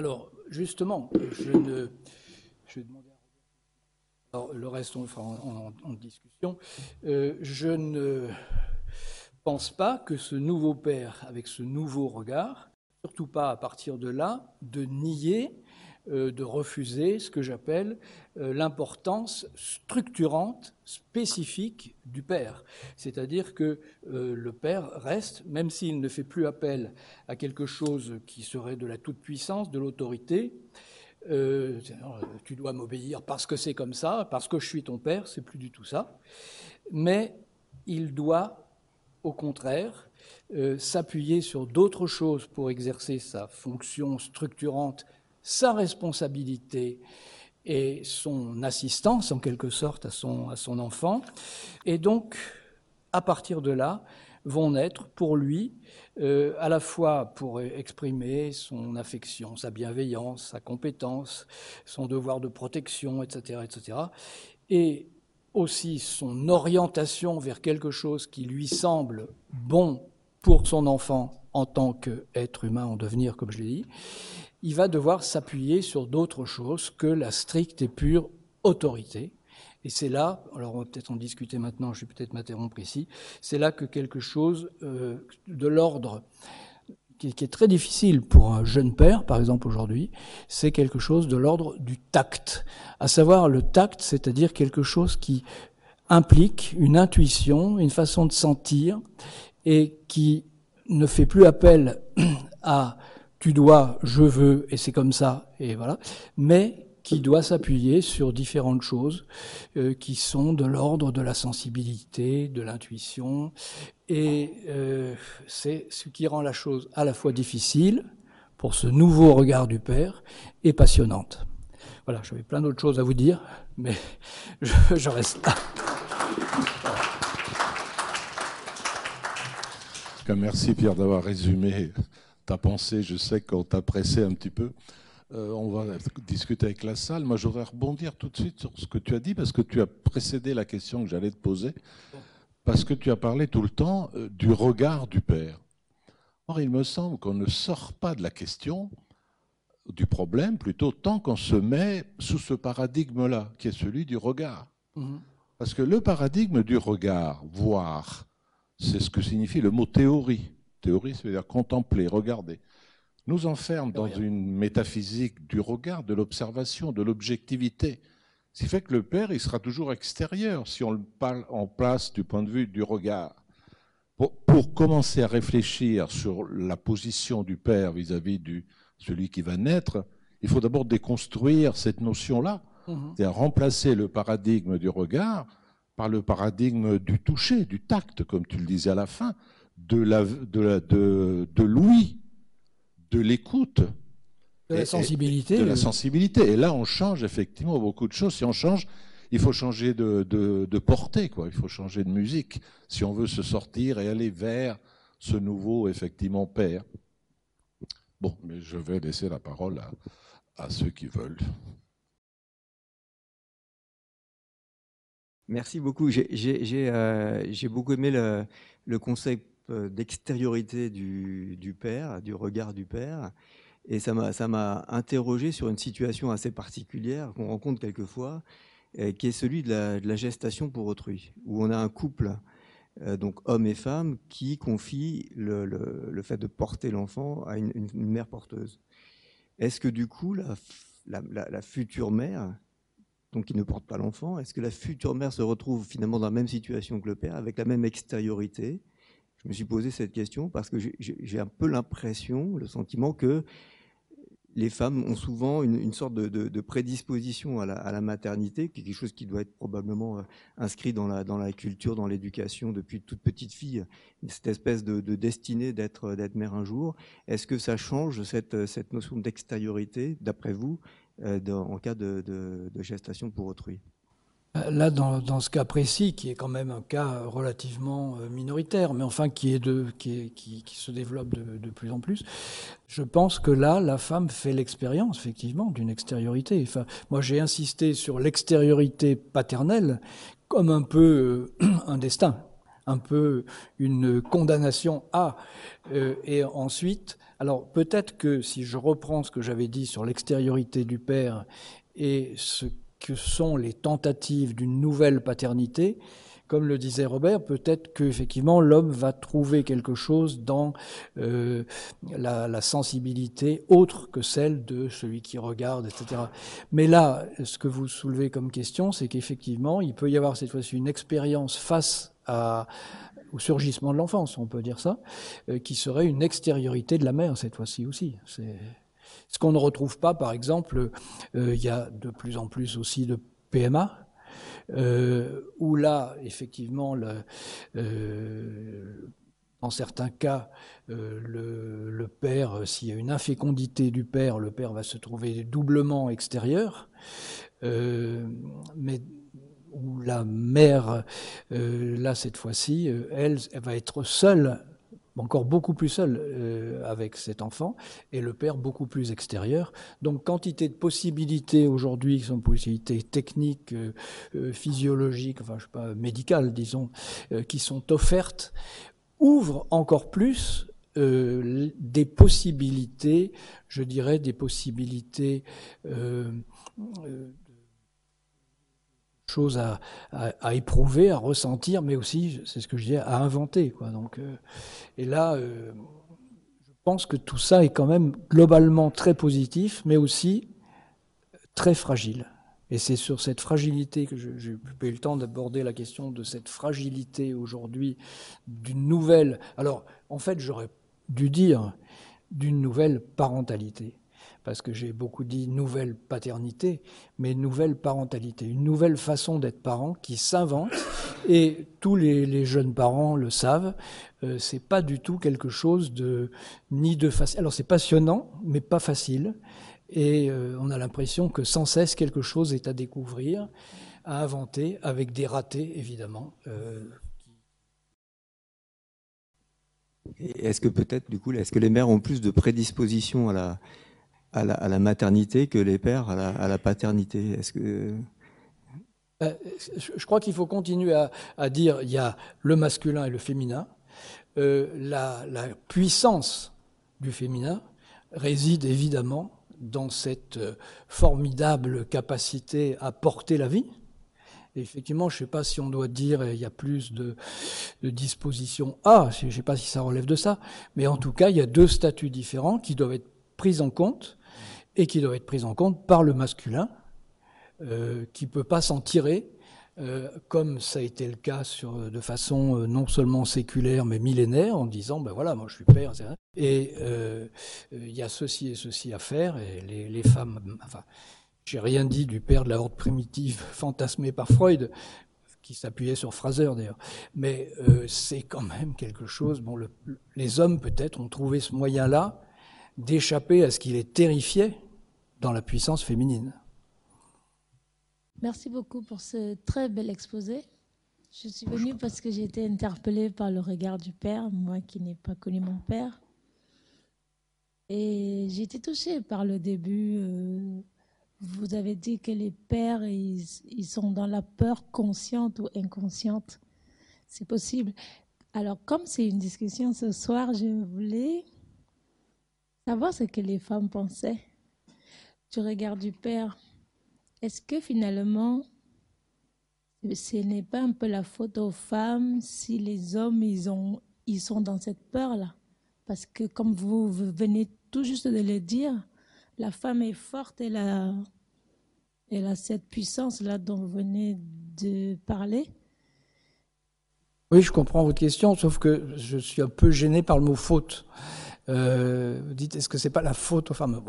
S2: Alors, justement, je ne. Vais demander le reste, on en, discussion. Euh, je ne pense pas que ce nouveau père, avec ce nouveau regard, surtout pas à partir de là, de nier de refuser ce que j'appelle euh, l'importance structurante spécifique du père. C'est-à-dire que euh, le père reste, même s'il ne fait plus appel à quelque chose qui serait de la toute-puissance, de l'autorité, tu dois m'obéir parce que c'est comme ça, parce que je suis ton père, c'est plus du tout ça. Mais il doit, au contraire, s'appuyer sur d'autres choses pour exercer sa fonction structurante sa responsabilité et son assistance, en quelque sorte, à son, à son enfant. Et donc, à partir de là, vont naître pour lui, euh, à la fois pour exprimer son affection, sa bienveillance, sa compétence, son devoir de protection, etc., etc., et aussi son orientation vers quelque chose qui lui semble bon pour son enfant en tant qu'être humain en devenir, comme je l'ai dit, il va devoir s'appuyer sur d'autres choses que la stricte et pure autorité. Et c'est là, alors on va peut-être en discuter maintenant, je vais peut-être m'interrompre ici, c'est là que quelque chose euh, de l'ordre qui, est très difficile pour un jeune père, par exemple aujourd'hui, c'est quelque chose de l'ordre du tact. À savoir le tact, c'est-à-dire quelque chose qui implique une intuition, une façon de sentir, et qui ne fait plus appel à tu dois, je veux, et c'est comme ça, et voilà, mais qui doit s'appuyer sur différentes choses euh, qui sont de l'ordre de la sensibilité, de l'intuition, et euh, c'est ce qui rend la chose à la fois difficile pour ce nouveau regard du Père et passionnante. Voilà, j'avais plein d'autres choses à vous dire, mais je, reste là.
S1: Merci Pierre d'avoir résumé ta pensée. Je sais qu'on t'a pressé un petit peu. Euh, on va discuter avec la salle. Moi, j'aurais rebondir tout de suite sur ce que tu as dit parce que tu as précédé la question que j'allais te poser. Parce que tu as parlé tout le temps euh, du regard du Père. Or, il me semble qu'on ne sort pas de la question, du problème plutôt, tant qu'on se met sous ce paradigme-là, qui est celui du regard. Mhm. Parce que le paradigme du regard, voir, c'est ce que signifie le mot théorie. Théorie, ça veut dire contempler, regarder nous enferme dans une métaphysique du regard, de l'observation, de l'objectivité. Ce qui fait que le Père, il sera toujours extérieur si on le parle en place du point de vue du regard. Pour, commencer à réfléchir sur la position du Père vis-à-vis de celui qui va naître, il faut d'abord déconstruire cette notion-là, mhm. c'est-à-dire remplacer le paradigme du regard par le paradigme du toucher, du tact, comme tu le disais à la fin, de l'ouïe, de l'écoute.
S2: De la sensibilité.
S1: de la sensibilité. Et là, on change effectivement beaucoup de choses. Si on change, il faut changer de, de, portée, quoi. Il faut changer de musique si on veut se sortir et aller vers ce nouveau, effectivement, père. Bon, mais je vais laisser la parole à, ceux qui veulent.
S3: Merci beaucoup. J'ai euh, beaucoup aimé le, le concept euh, d'extériorité du, père, du regard du père. Et ça m'a interrogé sur une situation assez particulière qu'on rencontre quelquefois, euh, qui est celui de la, gestation pour autrui, où on a un couple, euh, donc homme et femme, qui confie le, fait de porter l'enfant à une, mère porteuse. Est-ce que du coup, la, la, future mère, donc qui ne porte pas l'enfant, est-ce que la future mère se retrouve finalement dans la même situation que le père, avec la même extériorité je me suis posé cette question parce que j'ai un peu l'impression, le sentiment que les femmes ont souvent une, sorte de, prédisposition à la, maternité, quelque chose qui doit être probablement euh, inscrit dans la, culture, dans l'éducation depuis toute petite fille, cette espèce de, destinée d'être mère un jour. Est-ce que ça change cette, cette notion d'extériorité, d'après vous, euh, en cas de gestation pour autrui?
S2: Là, dans, ce cas précis, qui est quand même un cas relativement euh, minoritaire, mais enfin qui, est qui, se développe de, plus en plus, je pense que là, la femme fait l'expérience, effectivement, d'une extériorité. Enfin, moi, j'ai insisté sur l'extériorité paternelle comme un peu euh, un destin, un peu une condamnation à. Euh, et ensuite, alors peut-être que si je reprends ce que j'avais dit sur l'extériorité du père et ce que sont les tentatives d'une nouvelle paternité, comme le disait Robert, peut-être qu'effectivement l'homme va trouver quelque chose dans euh, la, sensibilité autre que celle de celui qui regarde, etc. Mais là, ce que vous soulevez comme question, c'est qu'effectivement, il peut y avoir cette fois-ci une expérience face au surgissement de l'enfance, on peut dire ça, euh, qui serait une extériorité de la mère cette fois-ci aussi. C'est ce qu'on ne retrouve pas, par exemple, euh, il y a de plus en plus aussi de PMA, euh, où là, effectivement, le, euh, en certains cas, le, père, s'il y a une infécondité du père, le père va se trouver doublement extérieur, mais où la mère, là cette fois-ci, elle, va être seule encore beaucoup plus seul euh, avec cet enfant, et le père beaucoup plus extérieur. Donc quantité de possibilités aujourd'hui, qui sont possibilités techniques, euh, euh, physiologiques, enfin je sais pas, médicales disons, qui sont offertes, ouvrent encore plus des possibilités, je dirais des possibilités chose à, éprouver, à ressentir, mais aussi, c'est ce que je disais, à inventer. Donc, euh, et là, euh, je pense que tout ça est quand même globalement très positif, mais aussi très fragile. Et c'est sur cette fragilité que j'ai eu le temps d'aborder la question de cette fragilité aujourd'hui d'une nouvelle. Alors, en fait, j'aurais dû dire d'une nouvelle parentalité parce que j'ai beaucoup dit nouvelle paternité, mais nouvelle parentalité, une nouvelle façon d'être parent qui s'invente, et tous les, jeunes parents le savent. Euh, c'est pas du tout quelque chose de ni de facile. Alors c'est passionnant, mais pas facile, et euh, on a l'impression que sans cesse quelque chose est à découvrir, à inventer, avec des ratés évidemment. Euh,
S3: est-ce que peut-être, du coup, est-ce que les mères ont plus de prédisposition à la, à la, maternité que les pères à la, paternité Est-ce que
S2: euh, je crois qu'il faut continuer à, dire il y a le masculin et le féminin. Euh, la, puissance du féminin réside évidemment dans cette euh, formidable capacité à porter la vie. effectivement, je ne sais pas si on doit dire il y a plus de, dispositions A, je ne sais pas si ça relève de ça, mais en tout cas, il y a deux statuts différents qui doivent être pris en compte et qui doit être prise en compte par le masculin, euh, qui ne peut pas s'en tirer, euh, comme ça a été le cas sur, de façon euh, non seulement séculaire mais millénaire, en disant ben voilà, moi je suis père, etc. et il y a ceci et ceci à faire, et les, femmes, enfin, j'ai rien dit du père de la horde primitive fantasmé par Freud, qui s'appuyait sur Fraser d'ailleurs, mais c'est quand même quelque chose. Bon, le, les hommes peut-être ont trouvé ce moyen-là d'échapper à ce qui les terrifiait dans la puissance féminine.
S4: Merci beaucoup pour ce très bel exposé. Je suis venue parce que j'ai été interpellée par le regard du père, moi qui n'ai pas connu mon père. Et j'ai été touchée par le début. Euh, vous avez dit que les pères, ils, ils sont dans la peur consciente ou inconsciente. C'est possible. Alors, comme c'est une discussion ce soir, je voulais savoir ce que les femmes pensaient du regard du Père, est-ce que finalement, ce n'est pas un peu la faute aux femmes si les hommes, ils, ont, ils sont dans cette peur-là? Parce que comme vous venez tout juste de le dire, la femme est forte, elle a, elle a cette puissance-là dont vous venez de parler.
S2: Oui, je comprends votre question, sauf que je suis un peu gêné par le mot faute. Euh, vous dites, est-ce que c'est pas la faute aux femmes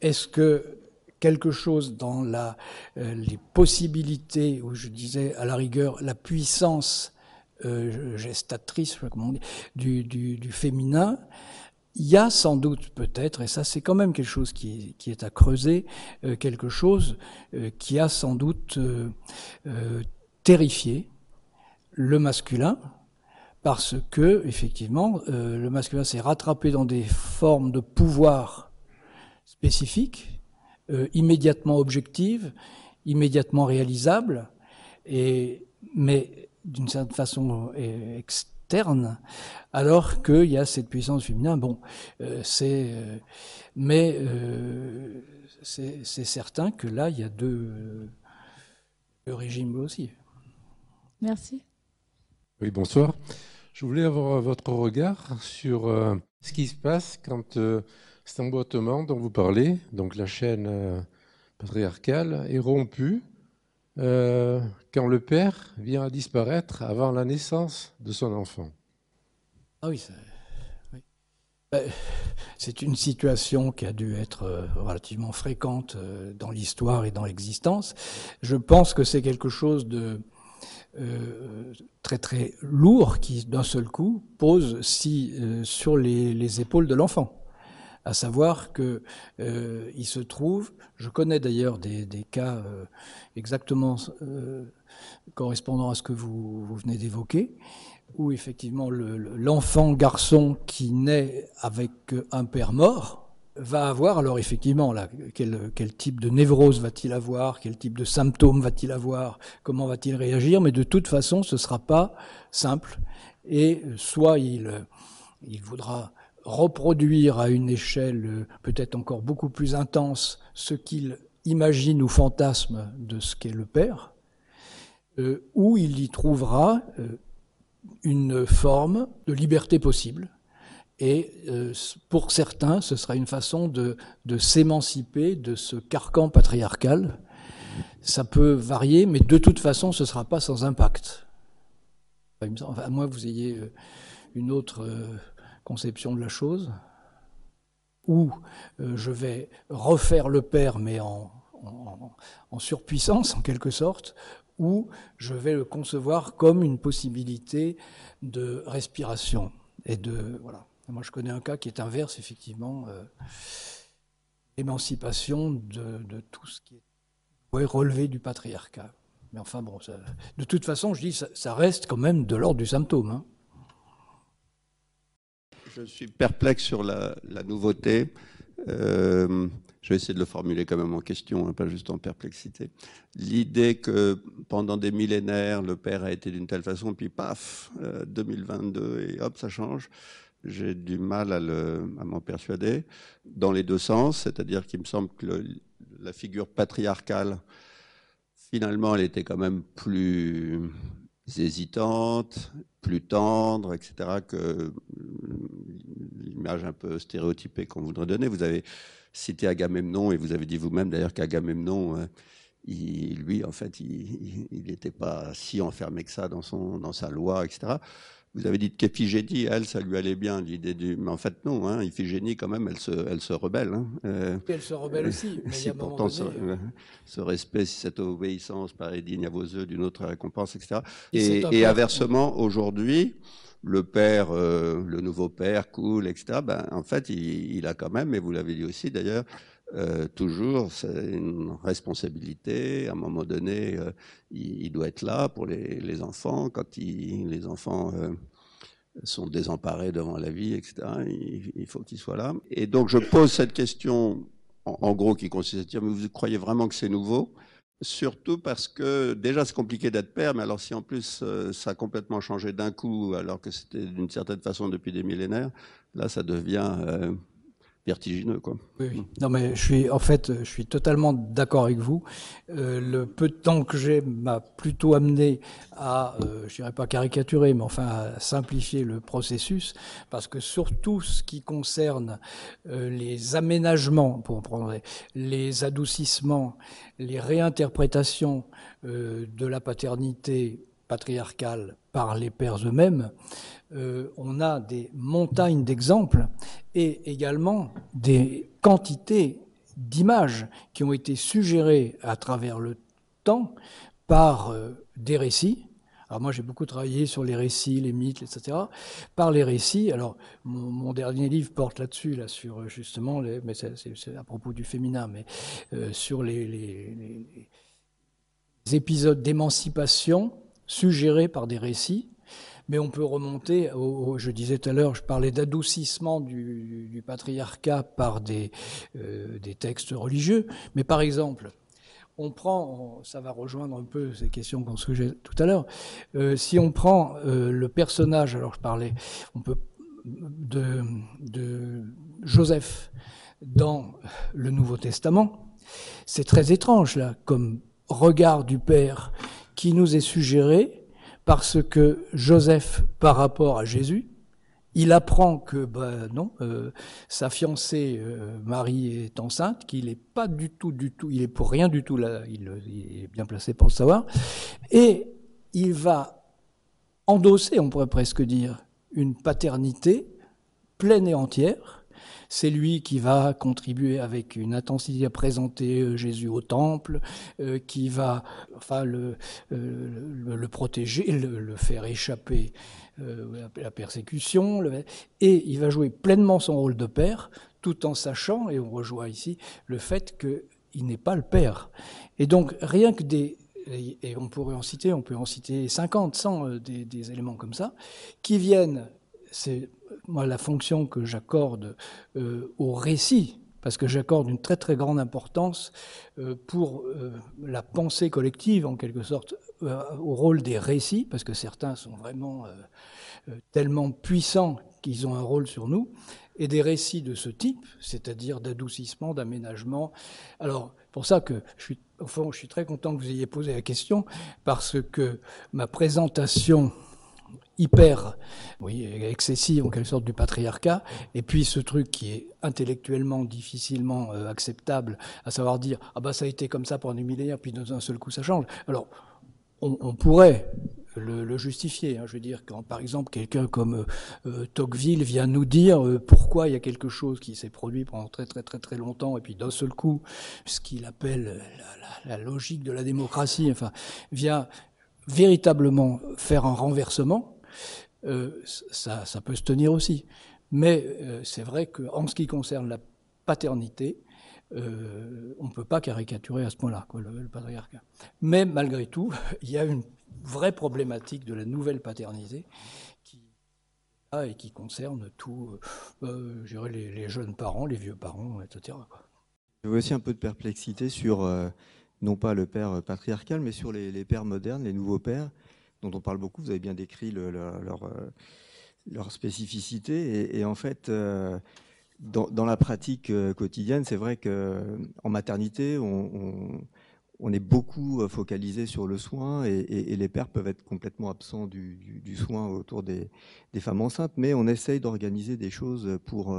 S2: Est-ce que quelque chose dans la, euh, les possibilités, ou je disais à la rigueur la puissance euh, gestatrice, du, féminin, il y a sans doute peut-être, et ça c'est quand même quelque chose qui est, à creuser, euh, quelque chose euh, qui a sans doute terrifié le masculin, parce que effectivement euh, le masculin s'est rattrapé dans des formes de pouvoir spécifiques, euh, immédiatement objectives, immédiatement réalisables, et, mais d'une certaine façon euh, externe, alors qu'il y a cette puissance féminine. Bon, c'est, mais c'est certain que là, il y a deux, deux régimes aussi.
S4: Merci.
S5: Oui, bonsoir. Je voulais avoir votre regard sur euh, ce qui se passe quand euh, cet emboîtement dont vous parlez, donc la chaîne euh, patriarcale, est rompu quand le père vient à disparaître avant la naissance de son enfant.
S2: Ah oui, c'est une situation qui a dû être relativement fréquente dans l'histoire et dans l'existence. Je pense que c'est quelque chose de euh, très très lourd qui d'un seul coup pose si euh, sur les, épaules de l'enfant. À savoir que euh, il se trouve, je connais d'ailleurs des, cas exactement correspondant à ce que vous, vous venez d'évoquer, où effectivement l'enfant garçon qui naît avec un père mort, va avoir, alors effectivement, quel, type de névrose va-t-il avoir, quel type de symptômes va-t-il avoir, comment va-t-il réagir, mais de toute façon, ce sera pas simple. Et soit il, il voudra reproduire à une échelle peut-être encore beaucoup plus intense ce qu'il imagine ou fantasme de ce qu'est le père, euh, ou il y trouvera euh, une forme de liberté possible, Et euh, pour certains, ce sera une façon de, s'émanciper de ce carcan patriarcal. Ça peut varier, mais de toute façon, ce ne sera pas sans impact. À moins que vous ayez euh, une autre euh, conception de la chose, où je vais refaire le père, mais en, en, en surpuissance, en quelque sorte, ou je vais le concevoir comme une possibilité de respiration et de voilà. Moi, je connais un cas qui est inverse, effectivement, euh, émancipation de, tout ce qui est relevé du patriarcat. Mais enfin, bon, de toute façon, je dis, ça, reste quand même de l'ordre du symptôme. Hein.
S6: Je suis perplexe sur la, nouveauté. Euh, je vais essayer de le formuler quand même en question, hein, pas juste en perplexité. L'idée que pendant des millénaires, le père a été d'une telle façon, puis paf, euh, 2022, et hop, ça change j'ai du mal à, m'en persuader, dans les deux sens, c'est-à-dire qu'il me semble que la figure patriarcale, finalement, elle était quand même plus hésitante, plus tendre, etc., que l'image un peu stéréotypée qu'on voudrait donner. Vous avez cité Agamemnon, et vous avez dit vous-même d'ailleurs qu'Agamemnon, euh, lui, en fait, il n'était pas si enfermé que ça dans, son, dans sa loi, etc. Vous avez dit qu'Iphigénie, elle, ça lui allait bien, l'idée du. Mais en fait, non, hein, Iphigénie, quand même, elle se, elle se rebelle. Hein.
S2: Euh, elle se rebelle aussi.
S6: Mais si pourtant ce, euh, ce, respect, si cette obéissance paraît digne à vos yeux d'une autre récompense, etc. Et, et, et inversement, aujourd'hui, le père, euh, le nouveau père, cool, etc. Ben, en fait, il, il a quand même, et vous l'avez dit aussi d'ailleurs, euh, toujours, c'est une responsabilité. À un moment donné, euh, il, doit être là pour les, enfants. Quand les enfants euh, sont désemparés devant la vie, etc., il, faut qu'il soit là. Et donc, je pose cette question, en, gros, qui consiste à dire, mais vous croyez vraiment que c'est nouveau? Surtout parce que déjà c'est compliqué d'être père, mais alors si en plus ça a complètement changé d'un coup, alors que c'était d'une certaine façon depuis des millénaires, là ça devient vertigineux.
S2: Oui, oui. Non, mais je suis, en fait, je suis totalement d'accord avec vous. Euh, le peu de temps que j'ai m'a plutôt amené à, euh, je dirais pas caricaturer, mais enfin à simplifier le processus, parce que surtout ce qui concerne euh, les aménagements, pour prendre les adoucissements, les réinterprétations euh, de la paternité patriarcale par les pères eux-mêmes, euh, on a des montagnes d'exemples et également des quantités d'images qui ont été suggérées à travers le temps par euh, des récits. Alors moi j'ai beaucoup travaillé sur les récits, les mythes, etc. Par les récits. Alors mon, dernier livre porte là-dessus, là sur euh, justement, mais c'est à propos du féminin, mais sur les épisodes d'émancipation suggérés par des récits mais on peut remonter, je disais tout à l'heure, je parlais d'adoucissement du, patriarcat par des, euh, des textes religieux, mais par exemple, on prend, ça va rejoindre un peu ces questions qu'on se tout à l'heure, euh, si on prend euh, le personnage, alors je parlais, on peut de Joseph dans le Nouveau Testament, c'est très étrange là, comme regard du Père qui nous est suggéré parce que Joseph, par rapport à Jésus, il apprend que ben non, euh, sa fiancée euh, Marie est enceinte, qu'il est pas du tout, du tout, il est pour rien du tout là, il, est bien placé pour le savoir, et il va endosser, on pourrait presque dire, une paternité pleine et entière c'est lui qui va contribuer avec une intensité à présenter euh, Jésus au temple, euh, qui va enfin le, euh, protéger, le, faire échapper euh, la persécution, et il va jouer pleinement son rôle de père, tout en sachant, et on rejoint ici, le fait qu'il n'est pas le père. Et donc rien que des et on pourrait en citer, on peut en citer 50, 100 des, des éléments comme ça, qui viennent c'est moi la fonction que j'accorde euh, au récit, parce que j'accorde une très très grande importance euh, pour euh, la pensée collective, en quelque sorte, euh, au rôle des récits, parce que certains sont vraiment tellement puissants qu'ils ont un rôle sur nous, et des récits de ce type, c'est-à-dire d'adoucissement, d'aménagement. Alors, pour ça que je suis très content que vous ayez posé la question, parce que ma présentation hyper, oui, excessif en quelque sorte du patriarcat, et puis ce truc qui est intellectuellement difficilement euh, acceptable, à savoir dire ah bah ça a été comme ça pendant des millénaires, puis d'un seul coup ça change. Alors on, pourrait le, justifier. Hein. Je veux dire, quand par exemple quelqu'un comme euh, Tocqueville vient nous dire euh, pourquoi il y a quelque chose qui s'est produit pendant très très très très longtemps, et puis d'un seul coup, ce qu'il appelle la, la, logique de la démocratie, enfin, vient véritablement faire un renversement, euh, ça, peut se tenir aussi. Mais euh, c'est vrai qu'en ce qui concerne la paternité, euh, on ne peut pas caricaturer à ce point-là le, le, patriarcat. Mais malgré tout, il y a une vraie problématique de la nouvelle paternité qui et qui concerne tout, je les, les, jeunes parents, les vieux parents, etc.
S3: J'ai aussi un peu de perplexité sur non pas le père patriarcal, mais sur les, pères modernes, les nouveaux pères, dont on parle beaucoup. Vous avez bien décrit euh, leur, spécificité. Et, en fait, euh, dans, la pratique euh, quotidienne, c'est vrai qu'en maternité, on, est beaucoup focalisé sur le soin et, les pères peuvent être complètement absents du, soin autour des, femmes enceintes, mais on essaye d'organiser des choses pour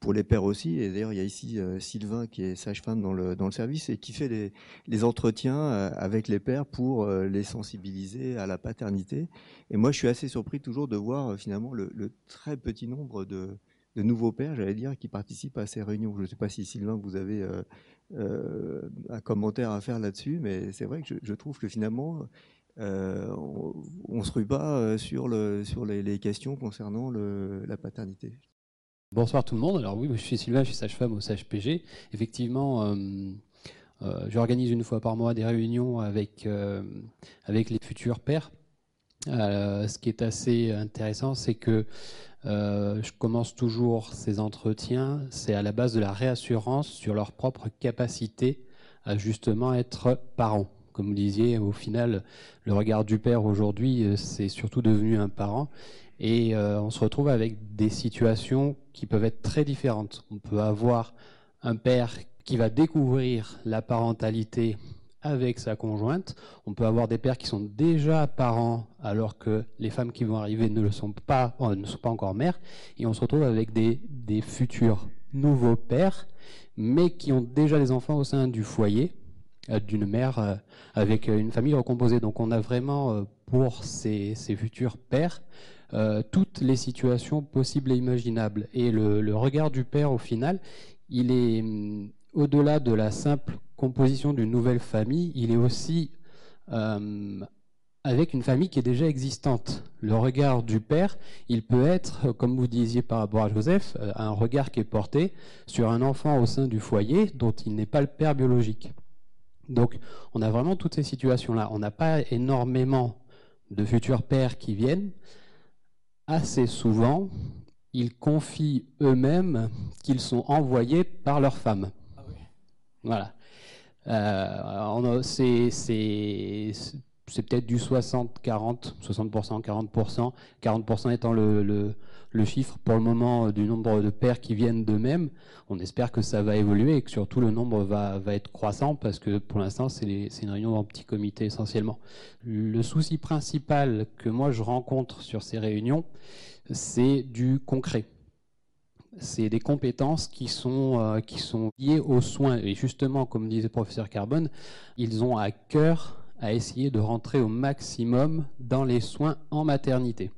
S3: pour les pères aussi. Et d'ailleurs, il y a ici euh, Sylvain qui est sage-femme dans le, dans le service et qui fait les, les entretiens euh, avec les pères pour euh, les sensibiliser à la paternité. Et moi, je suis assez surpris toujours de voir finalement le, très petit nombre de, de nouveaux pères, j'allais dire, qui participent à ces réunions. Je ne sais pas si Sylvain, vous avez un commentaire à faire là-dessus, mais c'est vrai que je, trouve que finalement, on ne se rue pas sur, le, sur les, les questions concernant le, la paternité.
S7: Bonsoir tout le monde. Alors oui, je suis Sylvain, je suis sage-femme au SAGE-PG. Effectivement, euh, euh, j'organise une fois par mois des réunions avec, euh, avec les futurs pères. Ce qui est assez intéressant, c'est que je commence toujours ces entretiens, c'est à la base de la réassurance sur leur propre capacité à justement être parents. Comme vous disiez, au final, le regard du père aujourd'hui, c'est surtout devenu un parent. Et euh, on se retrouve avec des situations qui peuvent être très différentes. On peut avoir un père qui va découvrir la parentalité avec sa conjointe. On peut avoir des pères qui sont déjà parents alors que les femmes qui vont arriver ne le sont pas, euh, ne sont pas encore mères. Et on se retrouve avec des, futurs nouveaux pères, mais qui ont déjà des enfants au sein du foyer euh, d'une mère avec une famille recomposée. Donc on a vraiment pour ces, ces futurs pères euh, toutes les situations possibles et imaginables. Et le, regard du père, au final, il est hum, au-delà de la simple composition d'une nouvelle famille, il est aussi euh, avec une famille qui est déjà existante. Le regard du père, il peut être, comme vous disiez par rapport à Joseph, euh, un regard qui est porté sur un enfant au sein du foyer dont il n'est pas le père biologique. Donc, on a vraiment toutes ces situations-là. On n'a pas énormément de futurs pères qui viennent, assez souvent, ils confient eux-mêmes qu'ils sont envoyés par leurs femmes.
S2: Ah oui.
S7: Voilà. Euh, c'est peut-être du 60-40, 60%, 40%, 40% étant le, le, le, chiffre pour le moment du nombre de pères qui viennent d'eux-mêmes. On espère que ça va évoluer et que surtout le nombre va, être croissant parce que pour l'instant c'est une réunion en petit comité essentiellement. Le souci principal que moi je rencontre sur ces réunions, c'est du concret c'est des compétences qui sont, euh, qui sont liées aux soins. Et justement, comme disait le professeur Carbone, ils ont à cœur à essayer de rentrer au maximum dans les soins en maternité,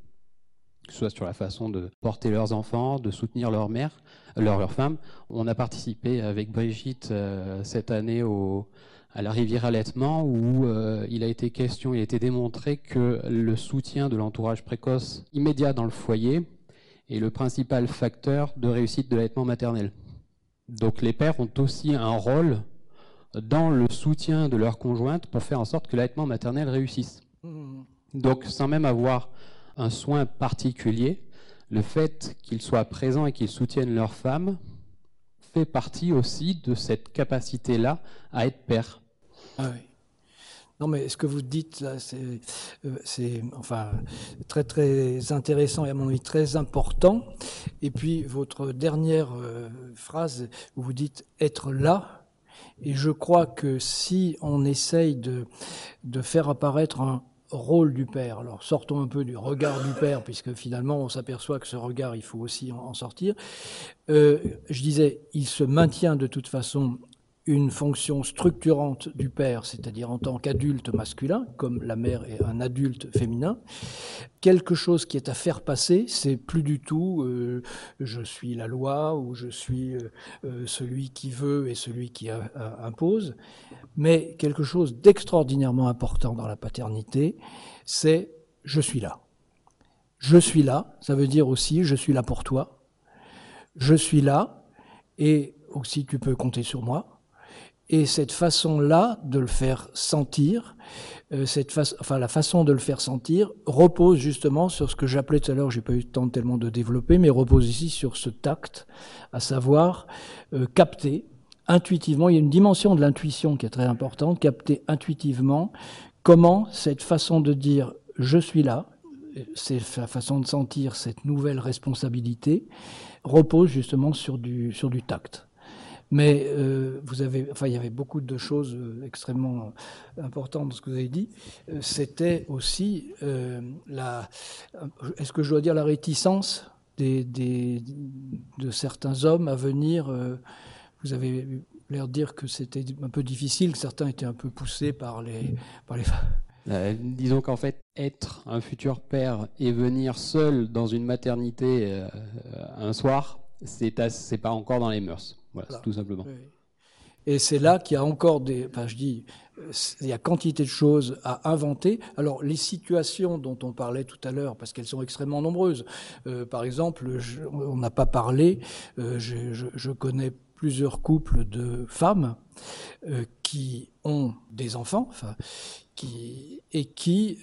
S7: que ce soit sur la façon de porter leurs enfants, de soutenir leur mère, leur, leur femme. On a participé avec Brigitte euh, cette année au, à la rivière allaitement où euh, il a été question, il a été démontré que le soutien de l'entourage précoce immédiat dans le foyer est le principal facteur de réussite de l'allaitement maternel. Donc les pères ont aussi un rôle dans le soutien de leur conjointe pour faire en sorte que l'allaitement maternel réussisse. Mmh. Donc sans même avoir un soin particulier, le fait qu'ils soient présents et qu'ils soutiennent leur femme fait partie aussi de cette capacité-là à être père.
S2: Ah. Non, mais ce que vous dites là, c'est euh, enfin très très intéressant et à mon avis très important. Et puis votre dernière euh, phrase où vous dites être là, et je crois que si on essaye de, de faire apparaître un, rôle du père. Alors sortons un peu du regard du père, puisque finalement on s'aperçoit que ce regard, il faut aussi en sortir. Euh, je disais, il se maintient de toute façon une fonction structurante du père, c'est-à-dire en tant qu'adulte masculin, comme la mère est un adulte féminin, quelque chose qui est à faire passer, c'est plus du tout euh, je suis la loi ou je suis euh, celui qui veut et celui qui impose, mais quelque chose d'extraordinairement important dans la paternité, c'est je suis là. Je suis là, ça veut dire aussi je suis là pour toi. Je suis là et aussi tu peux compter sur moi. Et cette façon-là de le faire sentir, euh, enfin la façon de le faire sentir repose justement sur ce que j'appelais tout à l'heure, j'ai pas eu le temps tellement de développer, mais repose ici sur ce tact, à savoir euh, capter intuitivement. Il y a une dimension de l'intuition qui est très importante, capter intuitivement comment cette façon de dire je suis là, c'est la façon de sentir cette nouvelle responsabilité repose justement sur du tact. Mais euh, vous avez, enfin, il y avait beaucoup de choses euh, extrêmement importantes dans ce que vous avez dit. Euh, c'était aussi la, est-ce que je dois dire la réticence des, de certains hommes à venir. vous avez l'air de dire que c'était un peu difficile, que certains étaient un peu poussés par les, par les
S7: disons qu'en fait, être un futur père et venir seul dans une maternité un soir, c'est pas encore dans les mœurs. Voilà, tout simplement.
S2: Et c'est là qu'il y a encore des. Enfin, je dis, il y a quantité de choses à inventer. Alors, les situations dont on parlait tout à l'heure, parce qu'elles sont extrêmement nombreuses. Euh, par exemple, on n'a pas parlé, euh, je, je, je, connais plusieurs couples de femmes euh, qui ont des enfants, enfin, qui, et qui,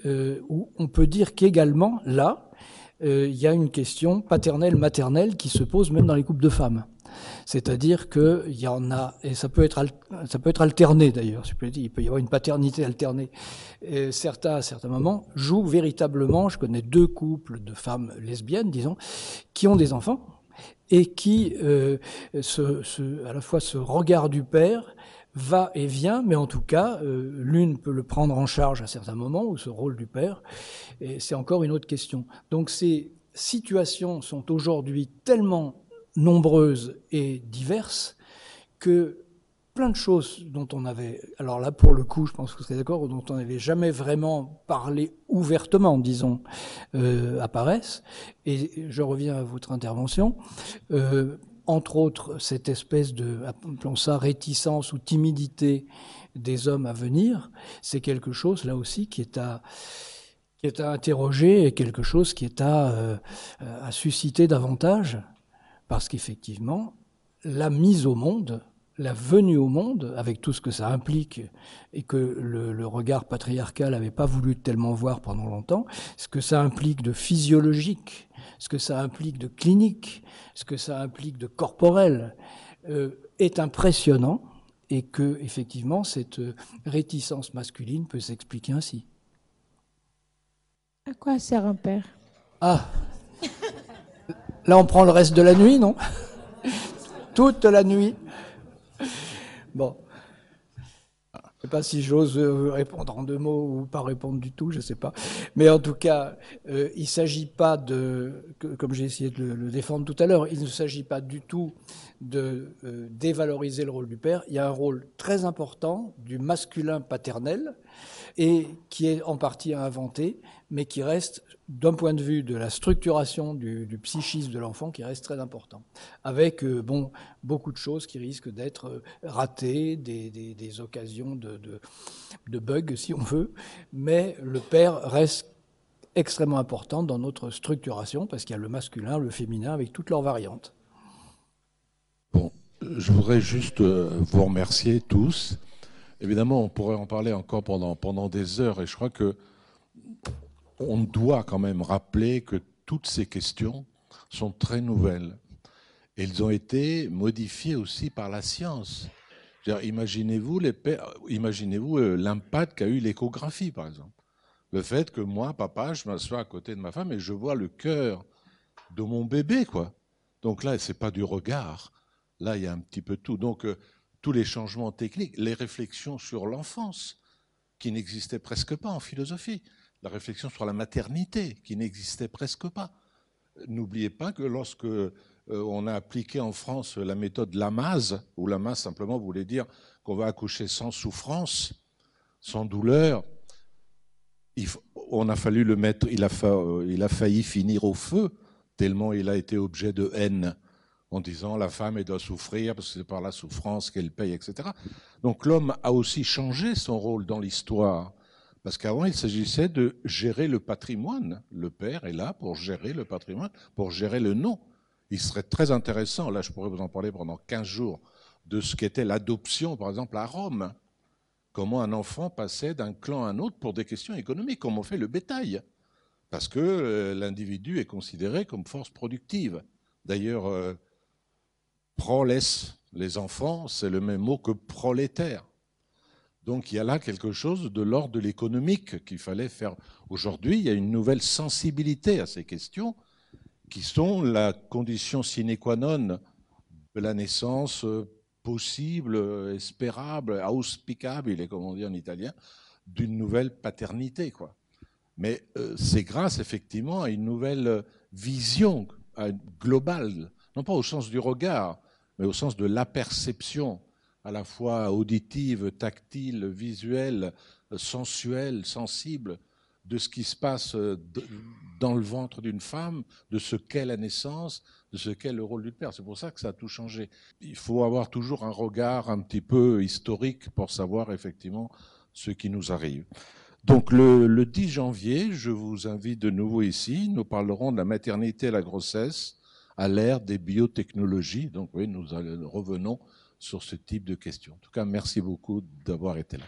S2: où on peut dire qu'également, là, il y a une question paternelle-maternelle qui se pose même dans les couples de femmes. C'est-à-dire qu'il y en a, et ça peut être, ça peut être alterné d'ailleurs, il peut y avoir une paternité alternée. Certains, à certains moments, jouent véritablement, je connais deux couples de femmes lesbiennes, disons, qui ont des enfants, et qui, euh, à la fois ce regard du père, va et vient, mais en tout cas, euh, l'une peut le prendre en charge à certains moments, ou ce rôle du père, et c'est encore une autre question. Donc ces situations sont aujourd'hui tellement nombreuses et diverses que plein de choses dont on avait, alors là pour le coup, je pense que vous serez d'accord, dont on n'avait jamais vraiment parlé ouvertement, disons, euh, apparaissent. Et je reviens à votre intervention. Euh, entre autres, cette espèce de, appelons ça, réticence ou timidité des hommes à venir, c'est quelque chose, là aussi, qui est à, qui est à interroger et quelque chose qui est à, euh, à susciter davantage, parce qu'effectivement, la mise au monde, la venue au monde, avec tout ce que ça implique, et que le, le regard patriarcal n'avait pas voulu tellement voir pendant longtemps, ce que ça implique de physiologique, ce que ça implique de clinique, ce que ça implique de corporel, euh, est impressionnant et que effectivement cette réticence masculine peut s'expliquer ainsi.
S4: À quoi sert un père?
S2: Ah Là, on prend le reste de la nuit, non? Toute la nuit. Bon sais pas si j'ose euh, répondre en deux mots ou pas répondre du tout, je ne sais pas. Mais en tout cas, euh, il ne s'agit pas de, comme j'ai essayé de le, défendre tout à l'heure, il ne s'agit pas du tout de euh, dévaloriser le rôle du père. Il y a un rôle très important du masculin paternel et qui est en partie à inventer, mais qui reste, d'un point de vue de la structuration du, psychisme de l'enfant, qui reste très important. Avec euh, bon, beaucoup de choses qui risquent d'être euh, ratées, des, occasions de, de, de bugs, si on veut, mais le père reste extrêmement important dans notre structuration, parce qu'il y a le masculin, le féminin, avec toutes leurs variantes.
S1: Bon, je voudrais juste euh, vous remercier tous Évidemment, on pourrait en parler encore pendant, pendant des heures, et je crois que on doit quand même rappeler que toutes ces questions sont très nouvelles. Elles ont été modifiées aussi par la science. Imaginez-vous euh, l'impact qu'a eu l'échographie, par exemple. Le fait que moi, papa, je m'assois à côté de ma femme et je vois le cœur de mon bébé, quoi. Donc là, c'est pas du regard. Là, il y a un petit peu tout. Donc, euh, tous les changements techniques, les réflexions sur l'enfance, qui n'existaient presque pas en philosophie. La réflexion sur la maternité, qui n'existait presque pas. N'oubliez pas que lorsque euh, on a appliqué en France la méthode Lamaze, où Lamaze simplement voulait dire qu'on va accoucher sans souffrance, sans douleur, on a fallu le mettre, il a, euh, il a failli finir au feu, tellement il a été objet de haine en disant la femme doit souffrir parce que c'est par la souffrance qu'elle paye, etc. Donc l'homme a aussi changé son rôle dans l'histoire. Parce qu'avant, il s'agissait de gérer le patrimoine. Le père est là pour gérer le patrimoine, pour gérer le nom. Il serait très intéressant, là je pourrais vous en parler pendant 15 jours, de ce qu'était l'adoption, par exemple, à Rome. Comment un enfant passait d'un clan à un autre pour des questions économiques, comme on fait le bétail. Parce que euh, l'individu est considéré comme force productive. D'ailleurs, euh, proles, les enfants, c'est le même mot que prolétaire. Donc il y a là quelque chose de l'ordre de l'économique qu'il fallait faire. Aujourd'hui, il y a une nouvelle sensibilité à ces questions qui sont la condition sine qua non de la naissance euh, possible, espérable, auspicable, comme on dit en italien, d'une nouvelle paternité. Quoi. Mais euh, c'est grâce effectivement à une nouvelle vision globale, non pas au sens du regard, mais au sens de la perception à la fois auditive, tactile, visuelle, sensuelle, sensible, de ce qui se passe dans le ventre d'une femme, de ce qu'est la naissance, de ce qu'est le rôle du père. C'est pour ça que ça a tout changé. Il faut avoir toujours un regard un petit peu historique pour savoir effectivement ce qui nous arrive. Donc le, le 10 janvier, je vous invite de nouveau ici. Nous parlerons de la maternité et la grossesse à l'ère des biotechnologies. Donc oui, nous revenons sur ce type de questions. En tout cas, merci beaucoup d'avoir été là.